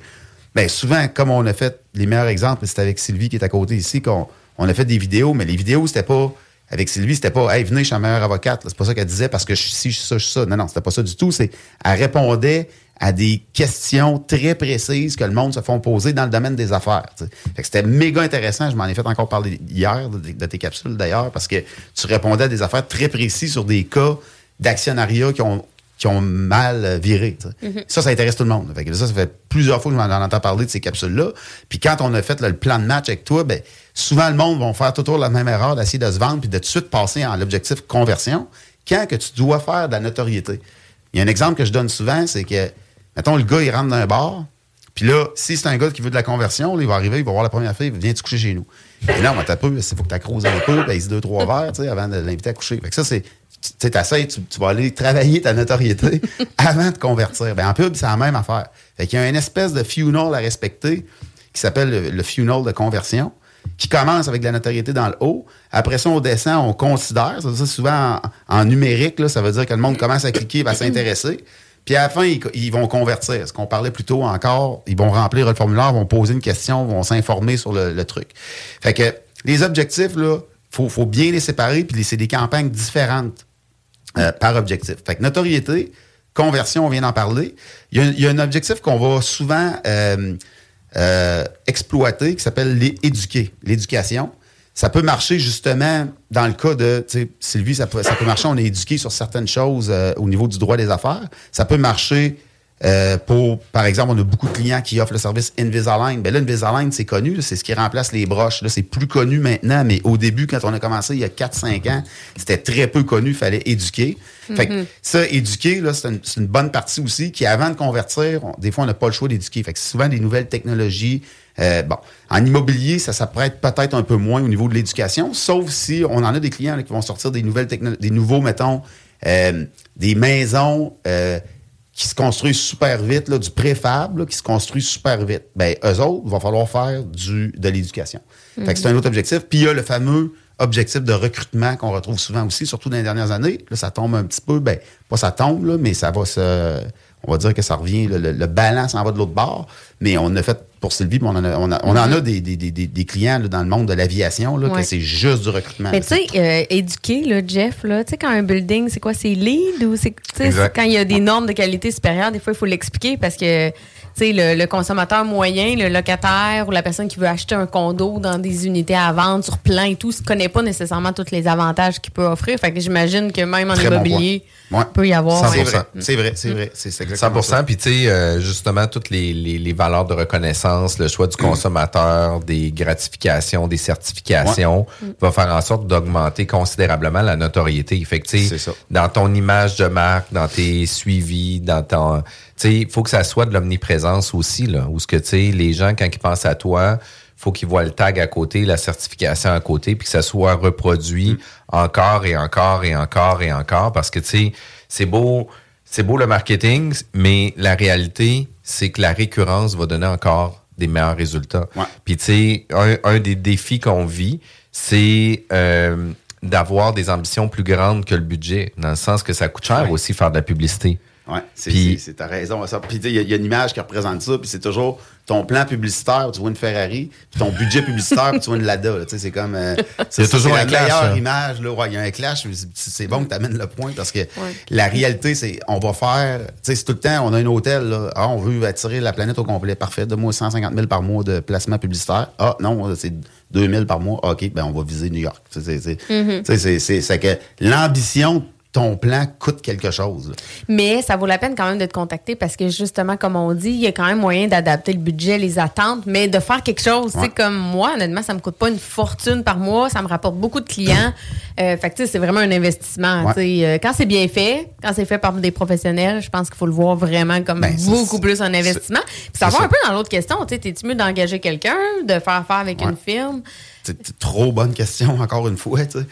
ben souvent, comme on a fait les meilleurs exemples, c'était avec Sylvie qui est à côté ici, qu'on on a fait des vidéos, mais les vidéos, c'était pas. Avec Sylvie, c'était pas Hey, venez, je suis la meilleure avocate. C'est pas ça qu'elle disait parce que je suis ci, je suis ça, je suis ça. Non, non, c'était pas ça du tout. C'est elle répondait à des questions très précises que le monde se font poser dans le domaine des affaires. c'était méga intéressant. Je m'en ai fait encore parler hier de tes capsules d'ailleurs, parce que tu répondais à des affaires très précises sur des cas d'actionnariat qui ont, qui ont mal viré. Mhm. Ça, ça intéresse tout le monde. Fait que ça, ça fait plusieurs fois que je m'en entends parler de ces capsules-là. Puis quand on a fait là, le plan de match avec toi, ben, souvent le monde va faire toujours la même erreur d'essayer de se vendre puis de tout de suite passer en l'objectif conversion quand que tu dois faire de la notoriété? Il y a un exemple que je donne souvent, c'est que, mettons, le gars, il rentre dans un bar, puis là, si c'est un gars qui veut de la conversion, là, il va arriver, il va voir la première fille, il venir te coucher chez nous. Et là, on va taper, il faut que tu accroses un peu, ben, il se deux, trois verres, tu sais, avant de l'inviter à coucher. Fait que ça, c'est, tu sais, tu, tu vas aller travailler ta notoriété avant de convertir. Ben, en pub, c'est la même affaire. Fait qu'il y a une espèce de funnel à respecter qui s'appelle le, le funnel de conversion qui commence avec de la notoriété dans le haut. Après ça, on descend, on considère. Ça, ça, souvent, en, en numérique, là, ça veut dire que le monde commence à cliquer, va s'intéresser. Puis à la fin, ils, ils vont convertir. Ce qu'on parlait plus tôt encore, ils vont remplir le formulaire, vont poser une question, vont s'informer sur le, le truc. Fait que les objectifs, là, faut, faut bien les séparer, puis c'est des campagnes différentes euh, par objectif. Fait que notoriété, conversion, on vient d'en parler. Il y a, un objectif qu'on va souvent euh, euh, exploiter qui s'appelle les éduquer, l'éducation. Ça peut marcher justement dans le cas de, Sylvie, ça peut, ça peut marcher, on est éduqué sur certaines choses au niveau du droit des affaires. Ça peut marcher euh, pour, par exemple, on a beaucoup de clients qui offrent le service Invisalign. Ben là, Invisalign, c'est connu, c'est ce qui remplace les broches. Là, c'est plus connu maintenant, mais au début, quand on a commencé il y a 4-5 ans, c'était très peu connu, il fallait éduquer. Fait que Mhm. ça, éduquer, là, c'est une, bonne partie aussi qui, avant de convertir, on- des fois, on n'a pas le choix d'éduquer. Fait que c'est souvent des nouvelles technologies. Euh, bon, en immobilier, ça s'apprête peut-être un peu moins au niveau de l'éducation, sauf si on en a des clients là, qui vont sortir des nouvelles technologies, des nouveaux, mettons, euh, des maisons euh, qui se construisent super vite, là, du préfab, là, qui se construit super vite. Ben, eux autres, il va falloir faire du, de l'éducation. Fait que c'est un autre objectif. Puis il y a le fameux objectif de recrutement qu'on retrouve souvent aussi, surtout dans les dernières années. Là, ça tombe un petit peu, ben, pas ça tombe, là, mais ça va se. On va dire que ça revient, le, le, le balance en va de l'autre bord. Mais on a fait pour Sylvie, on en a, on a- on en a des, des, des, des- des clients là, dans le monde de l'aviation, là, Ouais. que c'est juste du recrutement. Mais tu sais, euh, éduquer, là, Jeff, là, tu sais, quand un building, c'est quoi? C'est lead ou c'est Quand il y a des normes de qualité supérieure, des fois, il faut l'expliquer parce que. Le, le consommateur moyen, le locataire ou la personne qui veut acheter un condo dans des unités à vendre sur plan et tout, ne connaît pas nécessairement tous les avantages qu'il peut offrir. Fait que j'imagine que même en Très immobilier. Ouais. il peut y avoir. C'est vrai, c'est vrai, c'est vrai. C'est exactement 100 Puis, tu sais, euh, justement, toutes les, les, les valeurs de reconnaissance, le choix du consommateur, des gratifications, des certifications, Ouais. va faire en sorte d'augmenter considérablement la notoriété. Fait que, dans ton image de marque, dans tes suivis, dans ton... Il faut que ça soit de l'omniprésence aussi, là. Où ce que, tu sais, les gens, quand ils pensent à toi, faut qu'ils voient le tag à côté, la certification à côté, puis que ça soit reproduit encore et encore et encore et encore, parce que, tu sais, c'est beau, c'est beau le marketing, mais la réalité, c'est que la récurrence va donner encore des meilleurs résultats. Puis, tu sais, un, un des défis qu'on vit, c'est euh, d'avoir des ambitions plus grandes que le budget, dans le sens que ça coûte cher Ouais. aussi faire de la publicité. Ouais, c'est, Puis- c'est, c'est- t'as raison. Ça. Puis tu sais, il y, a- il y a une image qui représente ça, puis c'est toujours ton plan publicitaire, tu vois une Ferrari, puis ton budget publicitaire, puis tu vois une Lada. là. Tu sais, c'est comme. euh, Il y a toujours c'est un la clash, meilleure là. image. Là. Ouais, il y a un clash. mais c'est, c'est bon que tu amènes le point parce que la réalité, c'est on va faire. Tu sais, c'est tout le temps, on a un hôtel, là. Ah, on veut attirer la planète au complet. Parfait. Donne-moi 150 000 par mois de placement publicitaire. Ah, non, c'est 2 000 par mois. Ah, OK, ben on va viser New York. Tu sais, c'est, c'est, tu sais, c'est, c'est, c'est que l'ambition, ton plan coûte quelque chose. Mais ça vaut la peine quand même de te contacter parce que justement, comme on dit, il y a quand même moyen d'adapter le budget, les attentes, mais de faire quelque chose. Tu sais, comme moi, honnêtement, ça me coûte pas une fortune par mois, ça me rapporte beaucoup de clients. Euh, fait que tu sais, c'est vraiment un investissement. Ouais. tu sais. Euh, quand c'est bien fait, quand c'est fait par des professionnels, je pense qu'il faut le voir vraiment comme Ben, beaucoup plus un investissement. Puis ça va un peu dans l'autre question. Tu sais, t'es-tu mieux d'engager quelqu'un, de faire affaire avec Ouais. une firme? C'est c'est trop bonne question, encore une fois. tu sais.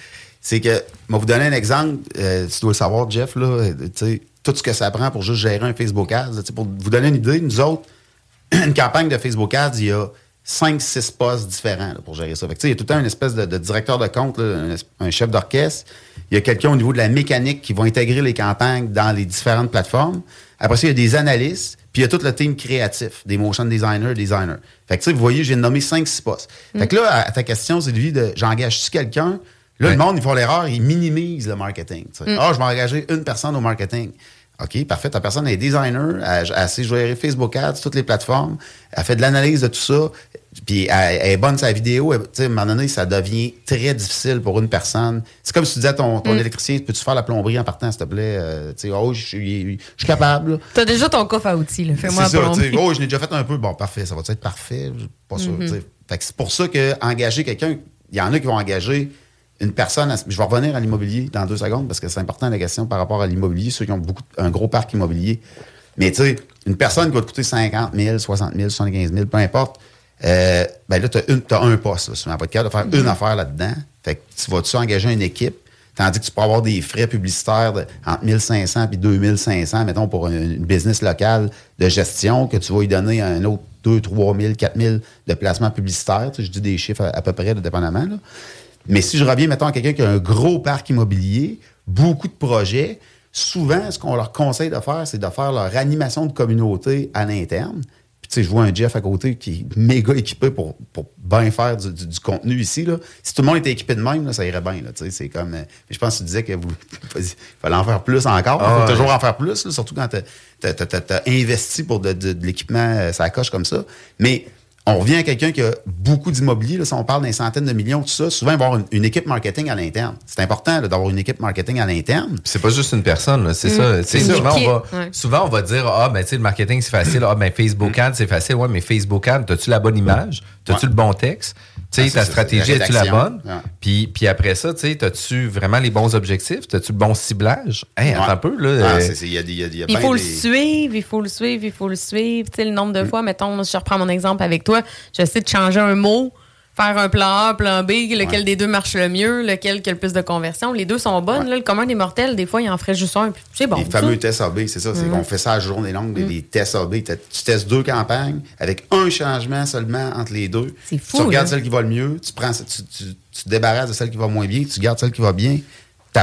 C'est que, je vais vous donner un exemple. euh, tu dois le savoir, Jeff, là, euh, tout ce que ça prend pour juste gérer un Facebook Ads. là, pour vous donner une idée, nous autres, une campagne de Facebook Ads, il y a 5-6 postes différents là, pour gérer ça. Fait que, il y a tout le temps une espèce de, de directeur de compte, là, un, un chef d'orchestre. Il y a quelqu'un au niveau de la mécanique qui va intégrer les campagnes dans les différentes plateformes. Après ça, il y a des analystes, puis il y a tout le team créatif, des motion designers, designers. Fait que, tu sais, vous voyez, j'ai nommé 5-6 postes. Fait que là, à, à ta question, Sylvie, de j'engage-tu quelqu'un? Là, le monde, ils font l'erreur, ils minimisent le marketing. tu. Mm. Ah, je vais engager une personne au marketing. OK, parfait. Ta personne est designer, elle, elle sait gérer Facebook Ads, toutes les plateformes, elle fait de l'analyse de tout ça, puis elle, elle est bonne sa vidéo. Tu sais, à un moment donné, ça devient très difficile pour une personne. C'est comme si tu disais à ton, ton Mm. électricien, peux-tu faire la plomberie en partant, s'il te plaît? Euh, tu sais, oh, je suis je suis capable. T'as déjà ton coffre à outils. Fais-moi C'est un ça, tu oh, je l'ai déjà fait un peu. Bon, parfait, ça va être parfait? Je suis pas sûr. Mhm. tu sais. Fait que c'est pour ça que engager quelqu'un, il y en a qui vont engager une personne. je vais revenir à l'immobilier dans deux secondes parce que c'est important la question par rapport à l'immobilier, ceux qui ont beaucoup, un gros parc immobilier. Mais tu sais, une personne qui va te coûter 50 000, 60 000, 75 000, peu importe, euh, ben là, tu as, un poste. Là, souvent, pas de capable de faire Mhm. une affaire là-dedans. Fait que tu vas-tu engager une équipe? Tandis que tu peux avoir des frais publicitaires de, entre 1500 et 2500, mettons, pour une, business locale de gestion, que tu vas lui donner un autre 2, 3 000, 4 000 de placements publicitaires. Tu sais, je dis des chiffres à, à peu près, là, dépendamment. Là. Mais si je reviens, mettons, à quelqu'un qui a un gros parc immobilier, beaucoup de projets, souvent, ce qu'on leur conseille de faire, c'est de faire leur animation de communauté à l'interne. Puis, tu sais, je vois un Jeff à côté qui est méga équipé pour, pour bien faire du, du- du contenu ici. Là. Si tout le monde était équipé de même, là, ça irait bien. Là, tu sais, c'est comme, euh, je pense que tu disais que vous il fallait en faire plus encore. Il Ah faut ouais. toujours en faire plus, là, surtout quand tu as, investi pour de, de- de l'équipement, euh, ça coche comme ça. Mais on revient à quelqu'un qui a beaucoup d'immobilier. là, Si on parle d'un centaine de millions, tout ça, souvent, il va avoir une, une équipe marketing à l'interne. C'est important d'avoir une équipe marketing à l'interne. C'est pas juste une personne, là, c'est Mm. ça. Souvent, on va, Ouais. souvent, on va dire Ah, ben, tu sais, le marketing, c'est facile. Ah, ben, Facebook Ads, c'est facile. Ouais, mais Facebook Ads, as-tu la bonne image? As-tu Ouais. le bon texte? Tu Ah, sais, c'est ta stratégie, la es-tu la bonne? Ouais. Puis, puis après ça, tu sais, as-tu vraiment les bons objectifs? As-tu le bon ciblage? Hey, attends Ouais. un peu, là. Ah, euh, il y a des- il y a- il y a Il bien faut le des- Mm. suivre, il faut le suivre, il faut le suivre. Tu sais, le nombre de fois, mettons, je reprends mon exemple avec toi, j'essaie de changer un mot, faire un plan A, un plan B, lequel des deux marche le mieux, lequel qui a le plus de conversion. Les deux sont bonnes. Là, le commun des mortels, des fois, il en ferait juste un, c'est bon. Les ça. fameux tests AB, c'est ça. C'est Mhm. qu'on fait ça à journée longue, des- des tests AB. Tu testes deux campagnes avec un changement seulement entre les deux. C'est fou, Tu regardes là. celle qui va le mieux, tu prends, tu, tu, tu te débarrasses de celle qui va moins bien, tu gardes celle qui va bien.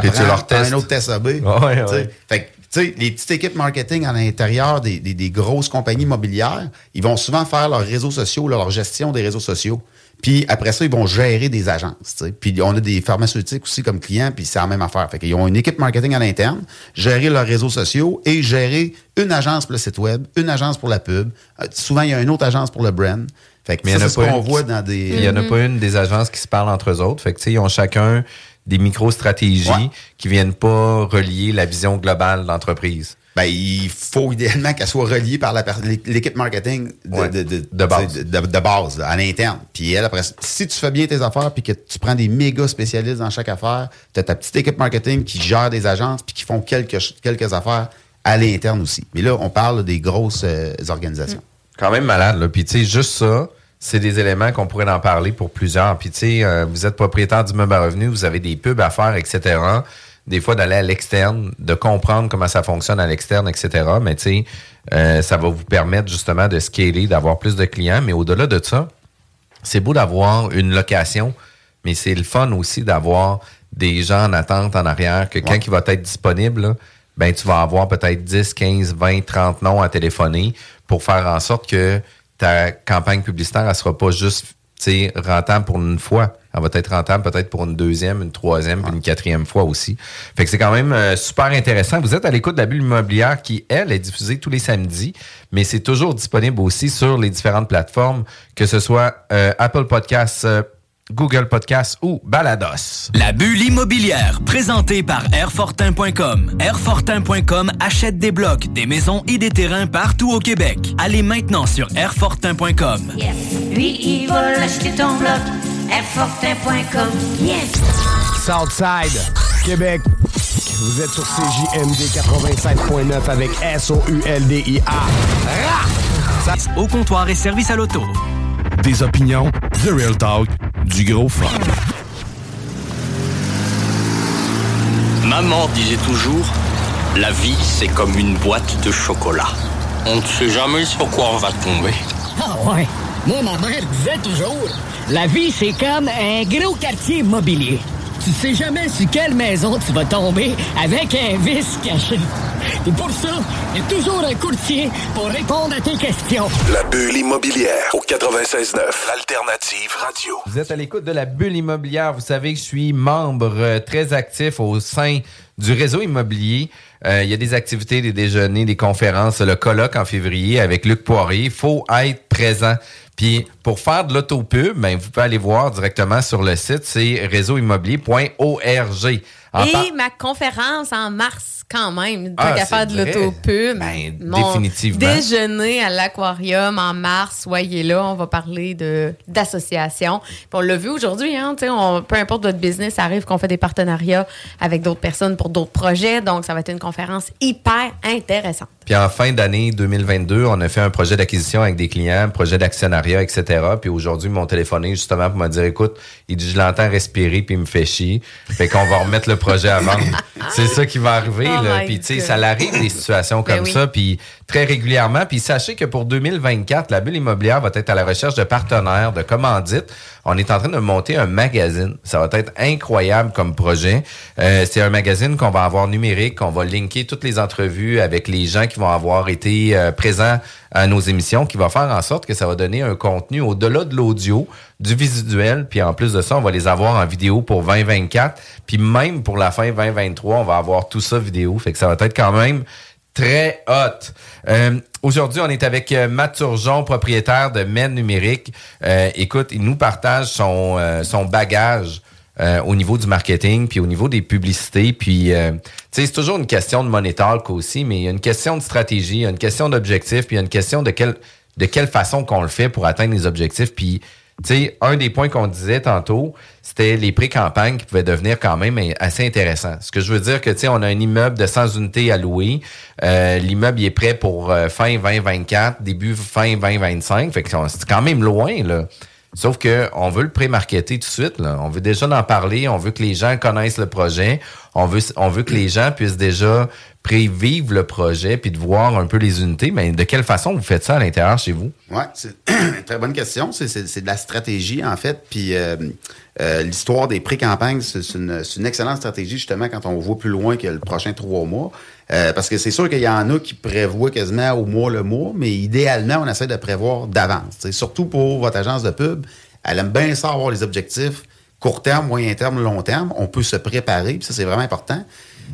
Puis tu leur testes. un autre test AB. Ouais, Fait que, sais, les petites équipes marketing à l'intérieur des, des- des grosses compagnies immobilières, ils vont souvent faire leurs réseaux sociaux, leur gestion des réseaux sociaux. Puis après ça, ils vont gérer des agences. Puis on a des pharmaceutiques aussi comme clients, puis c'est la même affaire. Fait qu'ils ont une équipe marketing à l'interne, gérer leurs réseaux sociaux et gérer une agence pour le site web, une agence pour la pub. Euh, souvent, il y a une autre agence pour le brand. Fait que Mais ça, c'est ce qu'on voit qui- dans des... Il n'y en a pas une des agences qui se parlent entre eux autres. Fait que, tu sais, ils ont chacun des micro-stratégies qui viennent pas relier la vision globale de l'entreprise. Ben, il faut idéalement qu'elle soit reliée par l'équipe marketing de, Ouais, de, de- de base. de, de- de base, là, à l'interne. Puis elle, après, si tu fais bien tes affaires puis que tu prends des méga spécialistes dans chaque affaire, tu as ta petite équipe marketing qui gère des agences puis qui font quelques affaires à l'interne aussi. Mais là, on parle des grosses euh, organisations. Quand même malade, là. Puis, tu sais, juste ça, c'est des éléments qu'on pourrait en parler pour plusieurs. Puis, tu sais, euh, vous êtes propriétaire d'immeuble à revenus, vous avez des pubs à faire, etc. Des fois, d'aller à l'externe, de comprendre comment ça fonctionne à l'externe, etc. Mais, tu sais, euh, ça va vous permettre justement de scaler, d'avoir plus de clients. Mais au-delà de ça, c'est beau d'avoir une location, mais c'est le fun aussi d'avoir des gens en attente en arrière, que quand il va être disponible, là, ben, tu vas avoir peut-être 10, 15, 20, 30 noms à téléphoner pour faire en sorte que ta campagne publicitaire, elle sera pas juste rentable pour une fois. Elle va être rentable peut-être pour une deuxième, une troisième, puis une quatrième fois aussi. Fait que c'est quand même euh, super intéressant. Vous êtes à l'écoute de la bulle immobilière qui, elle, est diffusée tous les samedis, mais c'est toujours disponible aussi sur les différentes plateformes, que ce soit euh, Apple Podcasts, euh, Google Podcasts ou Balados. La bulle immobilière, présentée par Airfortin.com. Airfortin.com achète des blocs, des maisons et des terrains partout au Québec. Allez maintenant sur Airfortin.com. Lui, il va l'acheter ton bloc. Airfortin.com. Yes! Southside, Québec. Vous êtes sur CJMD 85.9 avec S-O-U-L-D-I-A. Au comptoir et service à l'auto. Des opinions, The Real Talk, du gros fun. Maman disait toujours, la vie c'est comme une boîte de chocolat. On ne sait jamais sur quoi on va tomber. Ah ouais. Moi, ma mère disait toujours, la vie, c'est comme un gros quartier immobilier. Tu sais jamais sur quelle maison tu vas tomber avec un vice caché. Et pour ça, il y a toujours un courtier pour répondre à tes questions. La bulle immobilière au 96.9, l'alternative radio. Vous êtes à l'écoute de la bulle immobilière. Vous savez que je suis membre euh, très actif au sein du réseau immobilier. Euh, il y a des activités, des déjeuners, des conférences, le colloque en février avec Luc Poirier. Il faut être présent. Puis pour faire de l'autopub, ben, vous pouvez aller voir directement sur le site, c'est réseauimmobilier.org. Et par- ma conférence en mars, quand même, Ah, qu'à c'est faire de l'autopub. Ben, Mon définitivement. Déjeuner à l'aquarium en mars, soyez là, on va parler de d'association. Puis on l'a vu aujourd'hui, hein, tu sais, on- peu importe votre business, ça arrive qu'on fait des partenariats avec d'autres personnes pour d'autres projets, donc ça va être une conférence hyper intéressante. Puis en fin d'année 2022, on a fait un projet d'acquisition avec des clients, un projet d'actionnariat, etc. Puis aujourd'hui, ils m'ont téléphoné justement pour me dire, écoute, il dit, je l'entends respirer puis il me fait chier. Fait qu'on va remettre le projet à vendre. C'est ça qui va arriver. Oh là. Puis tu sais, ça l'arrive des situations Ben comme oui. ça, puis très régulièrement. Puis sachez que pour 2024, la bulle immobilière va être à la recherche de partenaires, de commandites. On est en train de monter un magazine. Ça va être incroyable comme projet. Euh, c'est un magazine qu'on va avoir numérique, qu'on va linker toutes les entrevues avec les gens qui vont avoir été euh, présents à nos émissions, qui va faire en sorte que ça va donner un contenu au-delà de l'audio, du visuel, puis en plus de ça, on va les avoir en vidéo pour 2024, puis même pour la fin 2023, on va avoir tout ça vidéo, fait que ça va être quand même très hot. Euh, Aujourd'hui, on est avec euh, Matt Turgeon, propriétaire de Men Numérique. Euh, écoute, il nous partage son, euh, son bagage euh, au niveau du marketing, puis au niveau des publicités. Puis, euh, c'est toujours une question de money talk aussi, mais il y a une question de stratégie, il y a une question d'objectif, puis il y a une question de quelle, de quelle façon qu'on le fait pour atteindre les objectifs. Puis, sais, un des points qu'on disait tantôt, c'était les pré-campagnes qui pouvaient devenir quand même assez intéressants. Ce que je veux dire que, tu on a un immeuble de 100 unités à louer. Euh, L'immeuble est prêt pour euh, fin 2024, début fin 2025. Fait que c'est quand même loin, là. Sauf que on veut le pré-marketer tout de suite. Là. On veut déjà en parler. On veut que les gens connaissent le projet. On veut, on veut que les gens puissent déjà prévivre le projet puis de voir un peu les unités. Mais de quelle façon vous faites ça à l'intérieur chez vous? Oui, très bonne question. C'est- de la stratégie, en fait. Puis euh, euh, l'histoire des pré-campagnes, c'est une, excellente stratégie, justement, quand on voit plus loin que le prochain trois mois. Euh, parce que c'est sûr qu'il y en a qui prévoient quasiment au mois le mois, mais idéalement, on essaie de prévoir d'avance. Surtout pour votre agence de pub, elle aime bien ça avoir les objectifs court terme, moyen terme, long terme. On peut se préparer, puis ça, c'est vraiment important.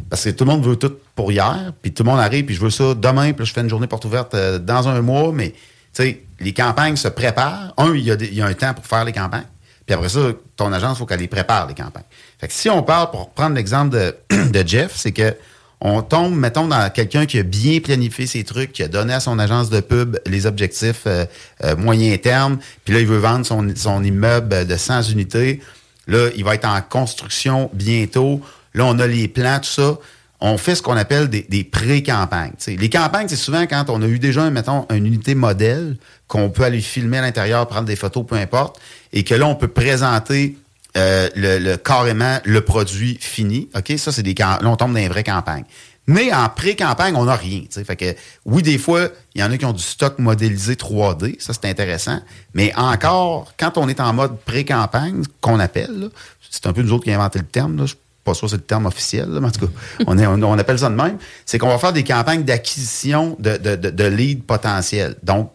Parce que tout le monde veut tout pour hier, puis tout le monde arrive, puis je veux ça demain, puis je fais une journée porte ouverte dans un mois, mais sais, les campagnes se préparent. Un, il y, a un temps pour faire les campagnes. Puis après ça, ton agence, il faut qu'elle les prépare, les campagnes. Si on parle, pour prendre l'exemple de, de Jeff, c'est que on tombe, mettons, dans quelqu'un qui a bien planifié ses trucs, qui a donné à son agence de pub les objectifs euh, euh, moyen terme, puis là, il veut vendre son, son immeuble de 100 unités. Là, il va être en construction bientôt. Là, on a les plans, tout ça. On fait ce qu'on appelle des, pré-campagnes. Les campagnes, c'est souvent quand on a eu déjà, mettons, une unité modèle qu'on peut aller filmer à l'intérieur, prendre des photos, peu importe, et que là, on peut présenter euh, le, le- carrément le produit fini. OK? Ça, c'est des Là, on tombe dans les vraies campagnes. Mais en pré-campagne, on n'a rien. Fait que, oui, des fois, il y en a qui ont du stock modélisé 3D. Ça, c'est intéressant. Mais encore, quand on est en mode pré-campagne, qu'on appelle, c'est un peu nous autres qui avons inventé le terme. Là, pas sûr c'est le terme officiel, mais en tout cas, on, appelle ça de même. C'est qu'on va faire des campagnes d'acquisition de, de, de, de leads potentiels. Donc,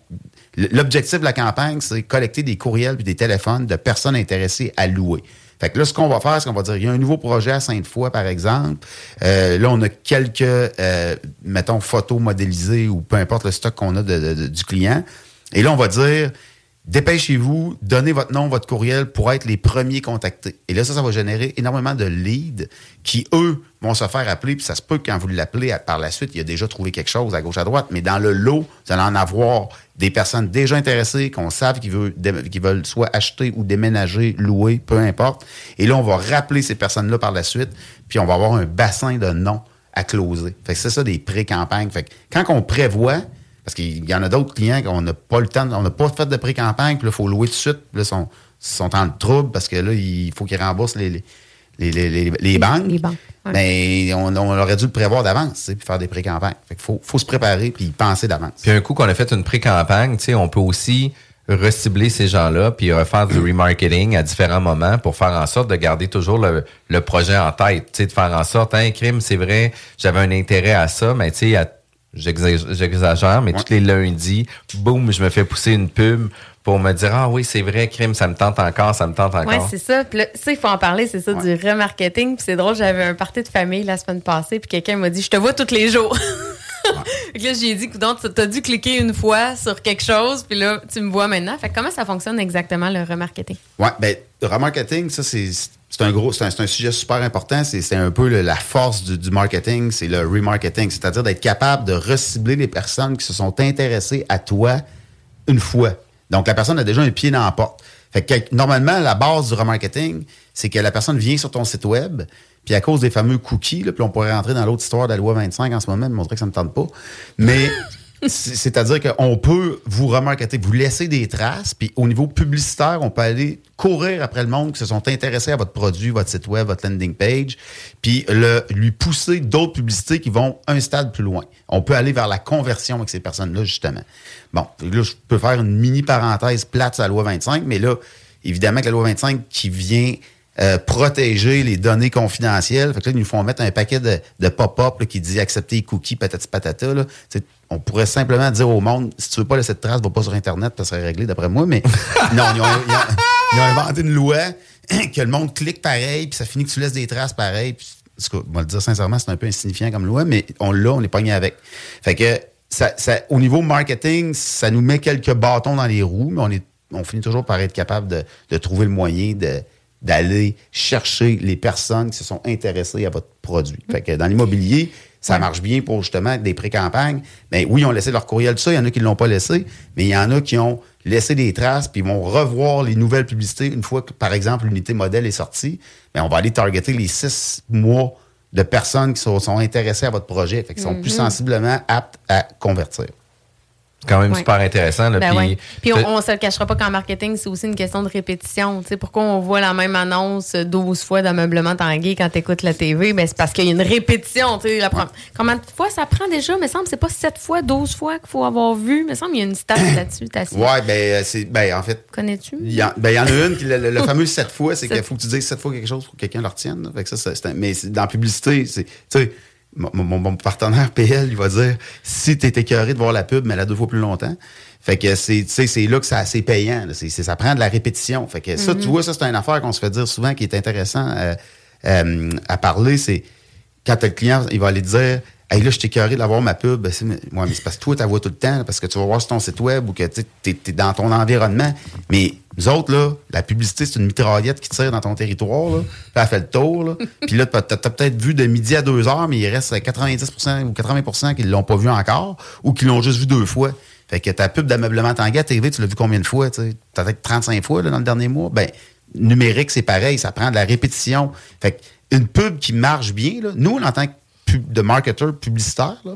l'objectif de la campagne, c'est collecter des courriels et des téléphones de personnes intéressées à louer. Fait que là, ce qu'on va faire, c'est qu'on va dire, il y a un nouveau projet à Sainte-Foy, par exemple. Euh, là, on a quelques, euh, mettons, photos modélisées ou peu importe le stock qu'on a de- de- de- du client. Et là, on va dire, dépêchez-vous, donnez votre nom, votre courriel pour être les premiers contactés. Et là, ça, ça va générer énormément de leads qui, eux, vont se faire appeler. Puis ça se peut que quand vous l'appelez par la suite, il a déjà trouvé quelque chose à gauche, à droite. Mais dans le lot, vous allez en avoir des personnes déjà intéressées, qu'on savent qu'ils veulent, veulent soit acheter ou déménager, louer, peu importe. Et là, on va rappeler ces personnes-là par la suite. Puis on va avoir un bassin de noms à closer. Fait que c'est ça des pré-campagnes. Fait que quand on prévoit, parce qu'il y en a d'autres clients qu'on n'a pas le temps, on n'a pas fait de pré-campagne, puis là, il faut louer tout de suite. Puis là, ils sont, sont en trouble parce que là, il faut qu'ils remboursent les, les, les, les, les- les banques. Les banques, ouais. On, on aurait dû le prévoir d'avance, tu sais, puis faire des pré-campagnes. Fait qu'il faut, faut se préparer puis y penser d'avance. Puis un coup qu'on a fait une pré-campagne, tu sais, on peut aussi recibler ces gens-là, puis refaire du remarketing à différents moments pour faire en sorte de garder toujours le, le projet en tête. Tu sais, de faire en sorte, hein, crime, c'est vrai, j'avais un intérêt à ça, mais tu sais, à- j'exagère, mais tous les lundis, boum, je me fais pousser une pub pour me dire, ah oui, c'est vrai, crime, ça me tente encore, ça me tente Oui, encore. c'est ça. Puis là, ça, il faut en parler, c'est ça, du remarketing. Puis c'est drôle, j'avais un party de famille la semaine passée, puis quelqu'un m'a dit Je te vois tous les jours. Que là, j'ai dit, donc, tu as dû cliquer une fois sur quelque chose, puis là, tu me vois maintenant. Fait que comment ça fonctionne exactement, le remarketing? Oui, ben, le remarketing, ça, c'est c'est un gros, c'est un, un sujet super important. C'est un peu le- la force du, du marketing, c'est le remarketing, c'est-à-dire d'être capable de recibler les personnes qui se sont intéressées à toi une fois. Donc, la personne a déjà un pied dans la porte. Fait que, normalement, la base du remarketing, c'est que la personne vient sur ton site web, puis à cause des fameux cookies, là, puis on pourrait rentrer dans l'autre histoire de la loi 25 en ce moment, me montrer que ça ne me tente pas. Mais c'est-à-dire qu'on peut vous remarketer, vous laisser des traces, puis au niveau publicitaire, on peut aller courir après le monde qui se sont intéressés à votre produit, votre site web, votre landing page, puis lui pousser d'autres publicités qui vont un stade plus loin. On peut aller vers la conversion avec ces personnes-là, justement. Bon, là, je peux faire une mini parenthèse plate sur la loi 25, mais là, évidemment que la loi 25 qui vient euh, protéger les données confidentielles. Fait que là, ils nous font mettre un paquet de, pop-up qui dit accepter les cookies, patati patata. On pourrait simplement dire au monde, si tu veux pas laisser de traces, va pas sur Internet, ça serait réglé d'après moi. Mais non, ils ont, inventé une loi que le monde clique pareil, puis ça finit que tu laisses des traces pareil. Puis, en tout cas, on va le dire sincèrement, c'est un peu insignifiant comme loi, mais on l'a, on est pogné avec. Fait que ça, au niveau marketing, ça nous met quelques bâtons dans les roues, mais on, finit toujours par être capable de trouver le moyen de d'aller chercher les personnes qui se sont intéressées à votre produit. Fait que dans l'immobilier, ça marche bien pour justement des pré-campagnes. Mais oui, ils ont laissé leur courriel, tout ça. Il y en a qui ne l'ont pas laissé, mais il y en a qui ont laissé des traces, puis ils vont revoir les nouvelles publicités une fois que, par exemple, l'unité modèle est sortie. Mais on va aller targeter les six mois de personnes qui sont, sont intéressées à votre projet, fait qu'ils sont plus Mhm. sensiblement aptes à convertir. C'est quand même Ouais. super intéressant. Là, Ben puis ouais. Puis on, on se le cachera pas qu'en marketing, c'est aussi une question de répétition. Pourquoi on voit la même annonce 12 fois d'ameublement Tanguay quand tu écoutes la TV? Ben, c'est parce qu'il y a une répétition. La Combien de fois ça prend déjà? Il me semble que c'est pas 7 fois, 12 fois qu'il faut avoir vu. Il me semble qu'il y a une stat là-dessus. Ouais, ben, euh, c'est, ben, en fait, Connais-tu? Il y, en, ben, il y en a une, qui, le, le- fameux sept fois, c'est qu'il faut que tu dises sept fois quelque chose pour que quelqu'un le retienne. là. Fait que ça, c'est- c'est un- mais dans la publicité, c'est, mon, mon- mon partenaire PL, il va dire si tu es écœuré de voir la pub, mais elle a deux fois plus longtemps. Fait que c'est, tu sais, c'est là que c'est assez payant. là. C'est, c'est- ça prend de la répétition. Fait que ça, Mhm. tu vois, ça, c'est une affaire qu'on se fait dire souvent qui est intéressant euh, euh, à parler. C'est quand t'as le client, il va aller dire Hey, là, je t'ai écœuré d'avoir ma pub. Ben, c'est, ouais, mais c'est parce que toi, tu la vois tout le temps, là, parce que tu vas voir sur ton site web ou que tu es, dans ton environnement. Mais nous autres, là, la publicité, c'est une mitraillette qui tire dans ton territoire. Là, Puis elle fait le tour. Là. Puis là, tu as, peut-être vu de midi à deux heures, mais il reste 90% ou 80% qui ne l'ont pas vu encore ou qui l'ont juste vu deux fois. Fait que ta pub d'ameublement Tanguay à TV, tu l'as vu combien de fois? tu sais? Peut-être 35 fois là, dans le dernier mois. Ben, numérique, c'est pareil, ça prend de la répétition. Fait que une pub qui marche bien, là, nous, en tant que pub- de marketeur publicitaire, là,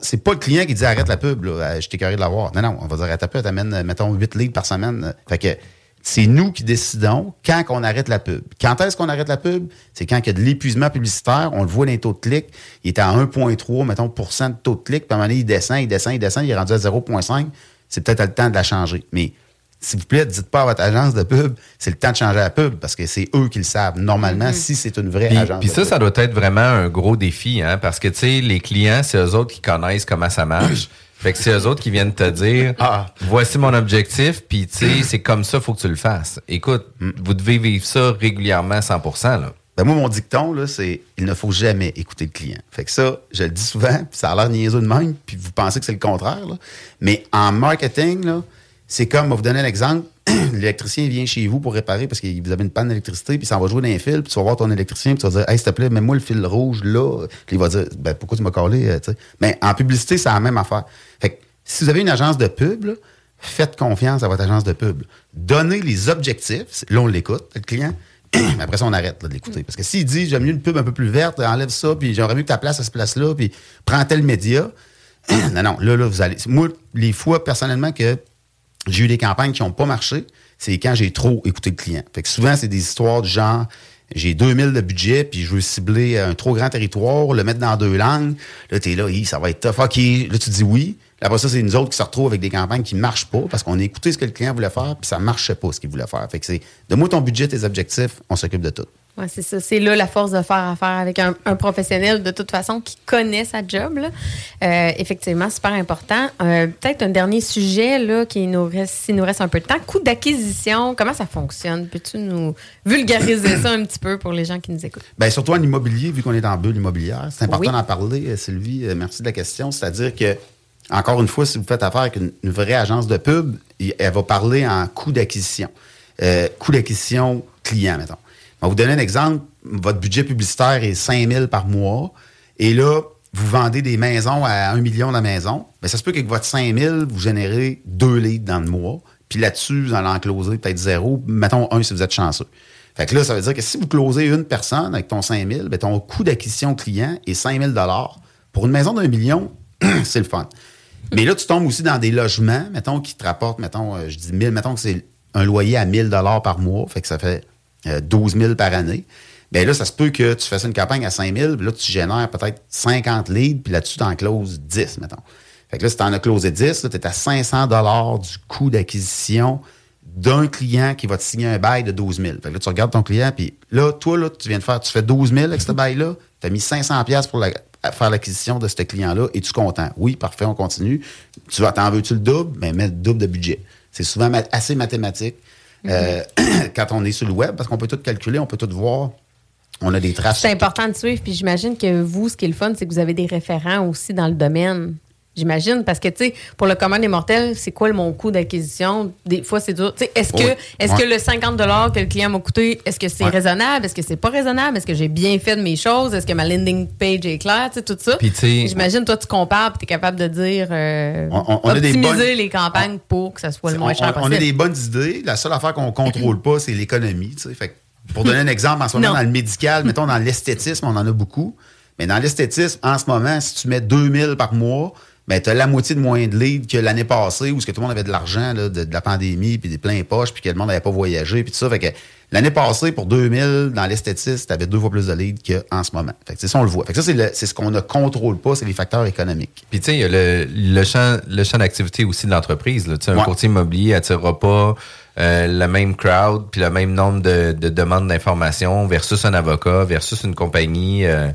c'est pas le client qui dit arrête la pub, là, euh, je t'ai carré de l'avoir. Non, non, on va dire arrête la pub, t'amènes, euh, mettons, 8 livres par semaine. Fait que c'est nous qui décidons quand qu'on arrête la pub. Quand est-ce qu'on arrête la pub? C'est quand il y a de l'épuisement publicitaire, on le voit dans les taux de clic, il est à 1,3, mettons, de taux de clic, puis à un moment donné, il descend, il descend, il descend, il est rendu à 0,5. C'est peut-être le temps de la changer. Mais s'il vous plaît, dites pas à votre agence de pub, c'est le temps de changer la pub parce que c'est eux qui le savent normalement si c'est une vraie Puis, agence. puis de ça, pub. ça doit être vraiment un gros défi, hein, parce que, tu sais, les clients, c'est eux autres qui connaissent comment ça marche. fait que c'est eux autres qui viennent te dire, Ah. voici mon objectif, puis, tu sais, c'est comme ça, faut que tu le fasses. Écoute, vous devez vivre ça régulièrement 100 là. Ben moi, mon dicton, là, c'est il ne faut jamais écouter le client. Fait que ça, je le dis souvent, puis ça a l'air niaiseux de même, puis vous pensez que c'est le contraire. là. Mais en marketing, là, c'est comme, on va vous donner un exemple. L'électricien vient chez vous pour réparer parce que vous avez une panne d'électricité, puis ça va jouer dans un fil, puis tu vas voir ton électricien, puis tu vas dire Hey, s'il te plaît, mets-moi le fil rouge là. Puis il va dire Ben, pourquoi tu m'as collé euh, tu sais? Mais en publicité, c'est la même affaire. Fait que si vous avez une agence de pub, faites confiance à votre agence de pub. Donnez les objectifs. Là, on l'écoute, le client. Après ça, on arrête de l'écouter. Parce que s'il dit j'aime mieux une pub un peu plus verte, enlève ça, puis j'aurais mieux que ta place à ce place-là, puis prends tel média. non, non, là, là, vous allez. Moi, les fois, personnellement, que j'ai eu des campagnes qui n'ont pas marché, c'est quand j'ai trop écouté le client. Fait que souvent, c'est des histoires du genre j'ai 2000 de budget, puis je veux cibler un trop grand territoire, le mettre dans deux langues. Là, t'es là, ça va être tough. OK, là, tu dis oui. Après ça, c'est nous autres qui se retrouvent avec des campagnes qui ne marchent pas parce qu'on a écouté ce que le client voulait faire, puis ça ne marchait pas ce qu'il voulait faire. Fait que c'est de moi ton budget, tes objectifs, on s'occupe de tout. Ouais, c'est ça. C'est là la force de faire affaire avec un, un professionnel de toute façon qui connaît sa job. là. Euh, effectivement, super important. Euh, Peut-être un dernier sujet là, qui nous reste, s'il nous reste un peu de temps. Coût d'acquisition, comment ça fonctionne? Peux-tu nous vulgariser ça un petit peu pour les gens qui nous écoutent? Bien, surtout en immobilier, vu qu'on est dans bulle immobilière, c'est important Oui. d'en parler, euh, Sylvie. Merci de la question. C'est-à-dire que, encore une fois, si vous faites affaire avec une, une vraie agence de pub, elle va parler en coût d'acquisition. Euh, coût d'acquisition client, mettons. On va vous donner un exemple. Votre budget publicitaire est 5 000 par mois. Et là, vous vendez des maisons à 1 million de maison. Bien, ça se peut qu'avec votre 5 000, vous générez deux leads dans le mois. Puis là-dessus, vous allez en closer peut-être zéro. Mettons un si vous êtes chanceux. Fait que là, ça veut dire que si vous closez une personne avec ton 5 000, bien, ton coût d'acquisition client est 5 000 Pour une maison d'un million, c'est le fun. Mais là, tu tombes aussi dans des logements, mettons, qui te rapportent, mettons, euh, je dis 1000, mettons que c'est un loyer à 1000 par mois, fait que ça fait 12 000 par année. Bien là, ça se peut que tu fasses une campagne à 5 000, puis là, tu génères peut-être 50 leads, puis là-dessus, tu en closes 10, mettons. Fait que là, si tu en as closé 10, tu es à 500 du coût d'acquisition d'un client qui va te signer un bail de 12 000. Fait que là, tu regardes ton client, puis là, toi, là, tu viens de faire, tu fais 12 000 avec ce bail-là, tu as mis 500 pièces pour faire l'acquisition de ce client-là, et tu es content? Oui, parfait, on continue. Tu vas, t'en veux-tu le double? Ben, mets le double de budget. C'est souvent assez mathématique euh, quand on est sur le web, parce qu'on peut tout calculer, on peut tout voir. On a des traces. C'est important de suivre. Puis j'imagine que vous, ce qui est le fun, c'est que vous avez des référents aussi dans le domaine. J'imagine, parce que, tu sais, pour le commun des mortels, c'est quoi le- mon coût d'acquisition? Des fois, c'est dur. Tu sais, est-ce que, est-ce Ouais. que le 50 que le client m'a coûté, est-ce que c'est Ouais. raisonnable? Est-ce que c'est pas raisonnable? Est-ce que j'ai bien fait de mes choses? Est-ce que ma landing page est claire? Tu sais, tout ça. J'imagine, toi, tu compares et tu es capable de dire, euh, On- on- on a des optimiser bonnes- les campagnes pour que ça soit le moins on, cher on- on a des bonnes idées. La seule affaire qu'on contrôle pas, c'est l'économie. tu sais. Fait que pour donner un exemple, en ce moment, Non. dans le médical, mettons dans l'esthétisme, on en a beaucoup. Mais dans l'esthétisme, en ce moment, si tu mets 2000 par mois, ben, tu as la moitié de moins de leads que l'année passée où ce que tout le monde avait de l'argent là, de, de la pandémie, puis des pleins poches, puis que le monde n'avait pas voyagé, puis tout ça. Fait que l'année passée, pour 2000, dans l'esthétisme, tu avais deux fois plus de leads qu'en ce moment. Fait que c'est ça, on le voit. Fait que ça, c'est, le- c'est ce qu'on ne contrôle pas, c'est les facteurs économiques. Puis tu sais, il y a le, le champ, le champ d'activité aussi de l'entreprise. Tu sais, Un Ouais. courtier immobilier attirera pas euh, le même crowd puis le même nombre de, de demandes d'informations versus un avocat, versus une compagnie euh,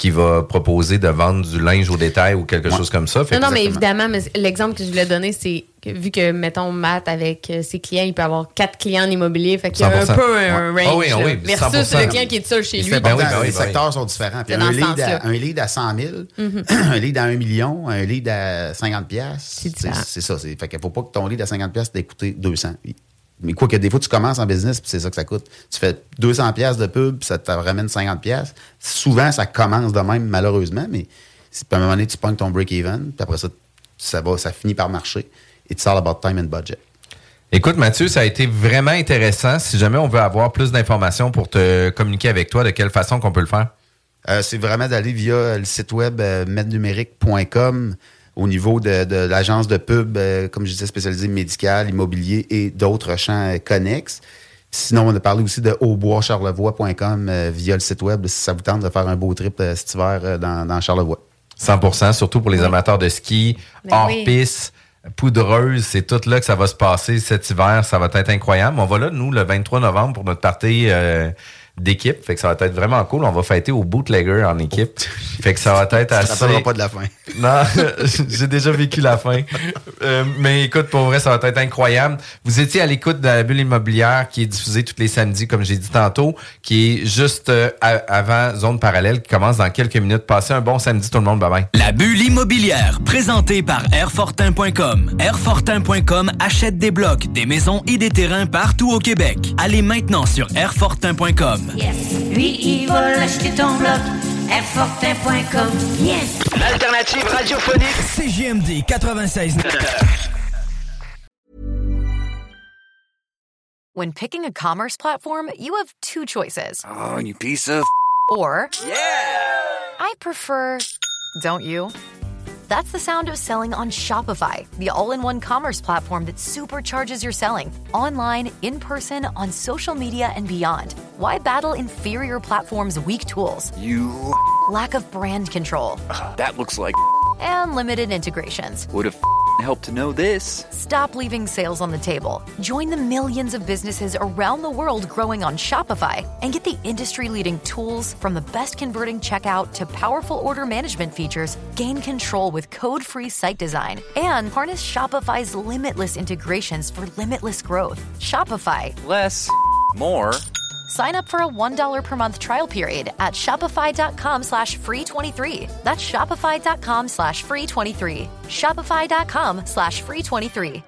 qui va proposer de vendre du linge au détail ou quelque chose comme ça. Fait Non, non, mais évidemment, mais l'exemple que je voulais donner, c'est que vu que, mettons, Matt, avec euh, ses clients, il peut avoir quatre clients en immobilier, fait qu'il y a un 100%. peu un range. Ah oui, ah oui, versus 100%. le client qui est seul chez lui. Ben oui, ben oui, les ben oui. secteurs sont différents. Puis C'est un, lead à, un lead à 100 000, Mhm. un lead à 1 million, un lead à 50 pièces. C'est ça. Fait qu'il faut pas que ton lead à 50 pièces t'ait coûté 200. Mais quoi que des fois, tu commences en business, puis c'est ça que ça coûte. Tu fais 200 pièces de pub, puis ça te ramène 50 pièces. Souvent, ça commence de même, malheureusement, mais à un moment donné, tu pognes ton break-even, puis après ça, ça, va, ça finit par marcher. It's all about time and budget. Écoute, Mathieu, ça a été vraiment intéressant. Si jamais on veut avoir plus d'informations pour te communiquer avec toi, de quelle façon qu'on peut le faire? Euh, c'est vraiment d'aller via le site web euh, mednumérique.com au niveau de, de l'agence de pub, euh, comme je disais, spécialisée médical, immobilier et d'autres champs euh, connexes. Sinon, on a parlé aussi de auboischarlevoix.com euh, via le site web si ça vous tente de faire un beau trip euh, cet hiver euh, dans, dans Charlevoix. 100% surtout pour les amateurs de ski, Ben hors oui. piste, poudreuse, c'est tout là que ça va se passer cet hiver. Ça va être incroyable. On va là, nous, le 23 novembre pour notre partie euh, d'équipe. Fait que ça va être vraiment cool. On va fêter au bootlegger en équipe. Fait que ça va être assez... rappelleras pas de la fin. Non, j'ai déjà vécu la fin. Euh, mais écoute, pour vrai, ça va être incroyable. Vous étiez à l'écoute de la bulle immobilière qui est diffusée tous les samedis, comme j'ai dit tantôt, qui est juste euh, avant Zone Parallèle, qui commence dans quelques minutes. Passez un bon samedi tout le monde. Bye bye. La bulle immobilière, présentée par Airfortin.com. Airfortin.com achète des blocs, des maisons et des terrains partout au Québec. Allez maintenant sur Airfortin.com. Yes. Lui, il va l'acheter ton bloc. Airfortin.com. Yes. L'alternative radiophonique CGMD 96. When picking a commerce platform, you have two choices. Oh, you piece of Or, Yeah. I prefer, don't you? That's the sound of selling on Shopify, the all in one commerce platform that supercharges your selling online, in person, on social media, and beyond. Why battle inferior platforms' weak tools? you. Lack of brand control. That looks like and limited integrations. Would have helped to know this. Stop leaving sales on the table. Join the millions of businesses around the world growing on Shopify and get the industry leading tools from the best converting checkout to powerful order management features. Gain control with code free site design and harness Shopify's limitless integrations for limitless growth. Shopify. Less, more. Sign up for a $1 per month trial period at shopify.com slash free 23. That's shopify.com slash free 23. Shopify.com slash free 23.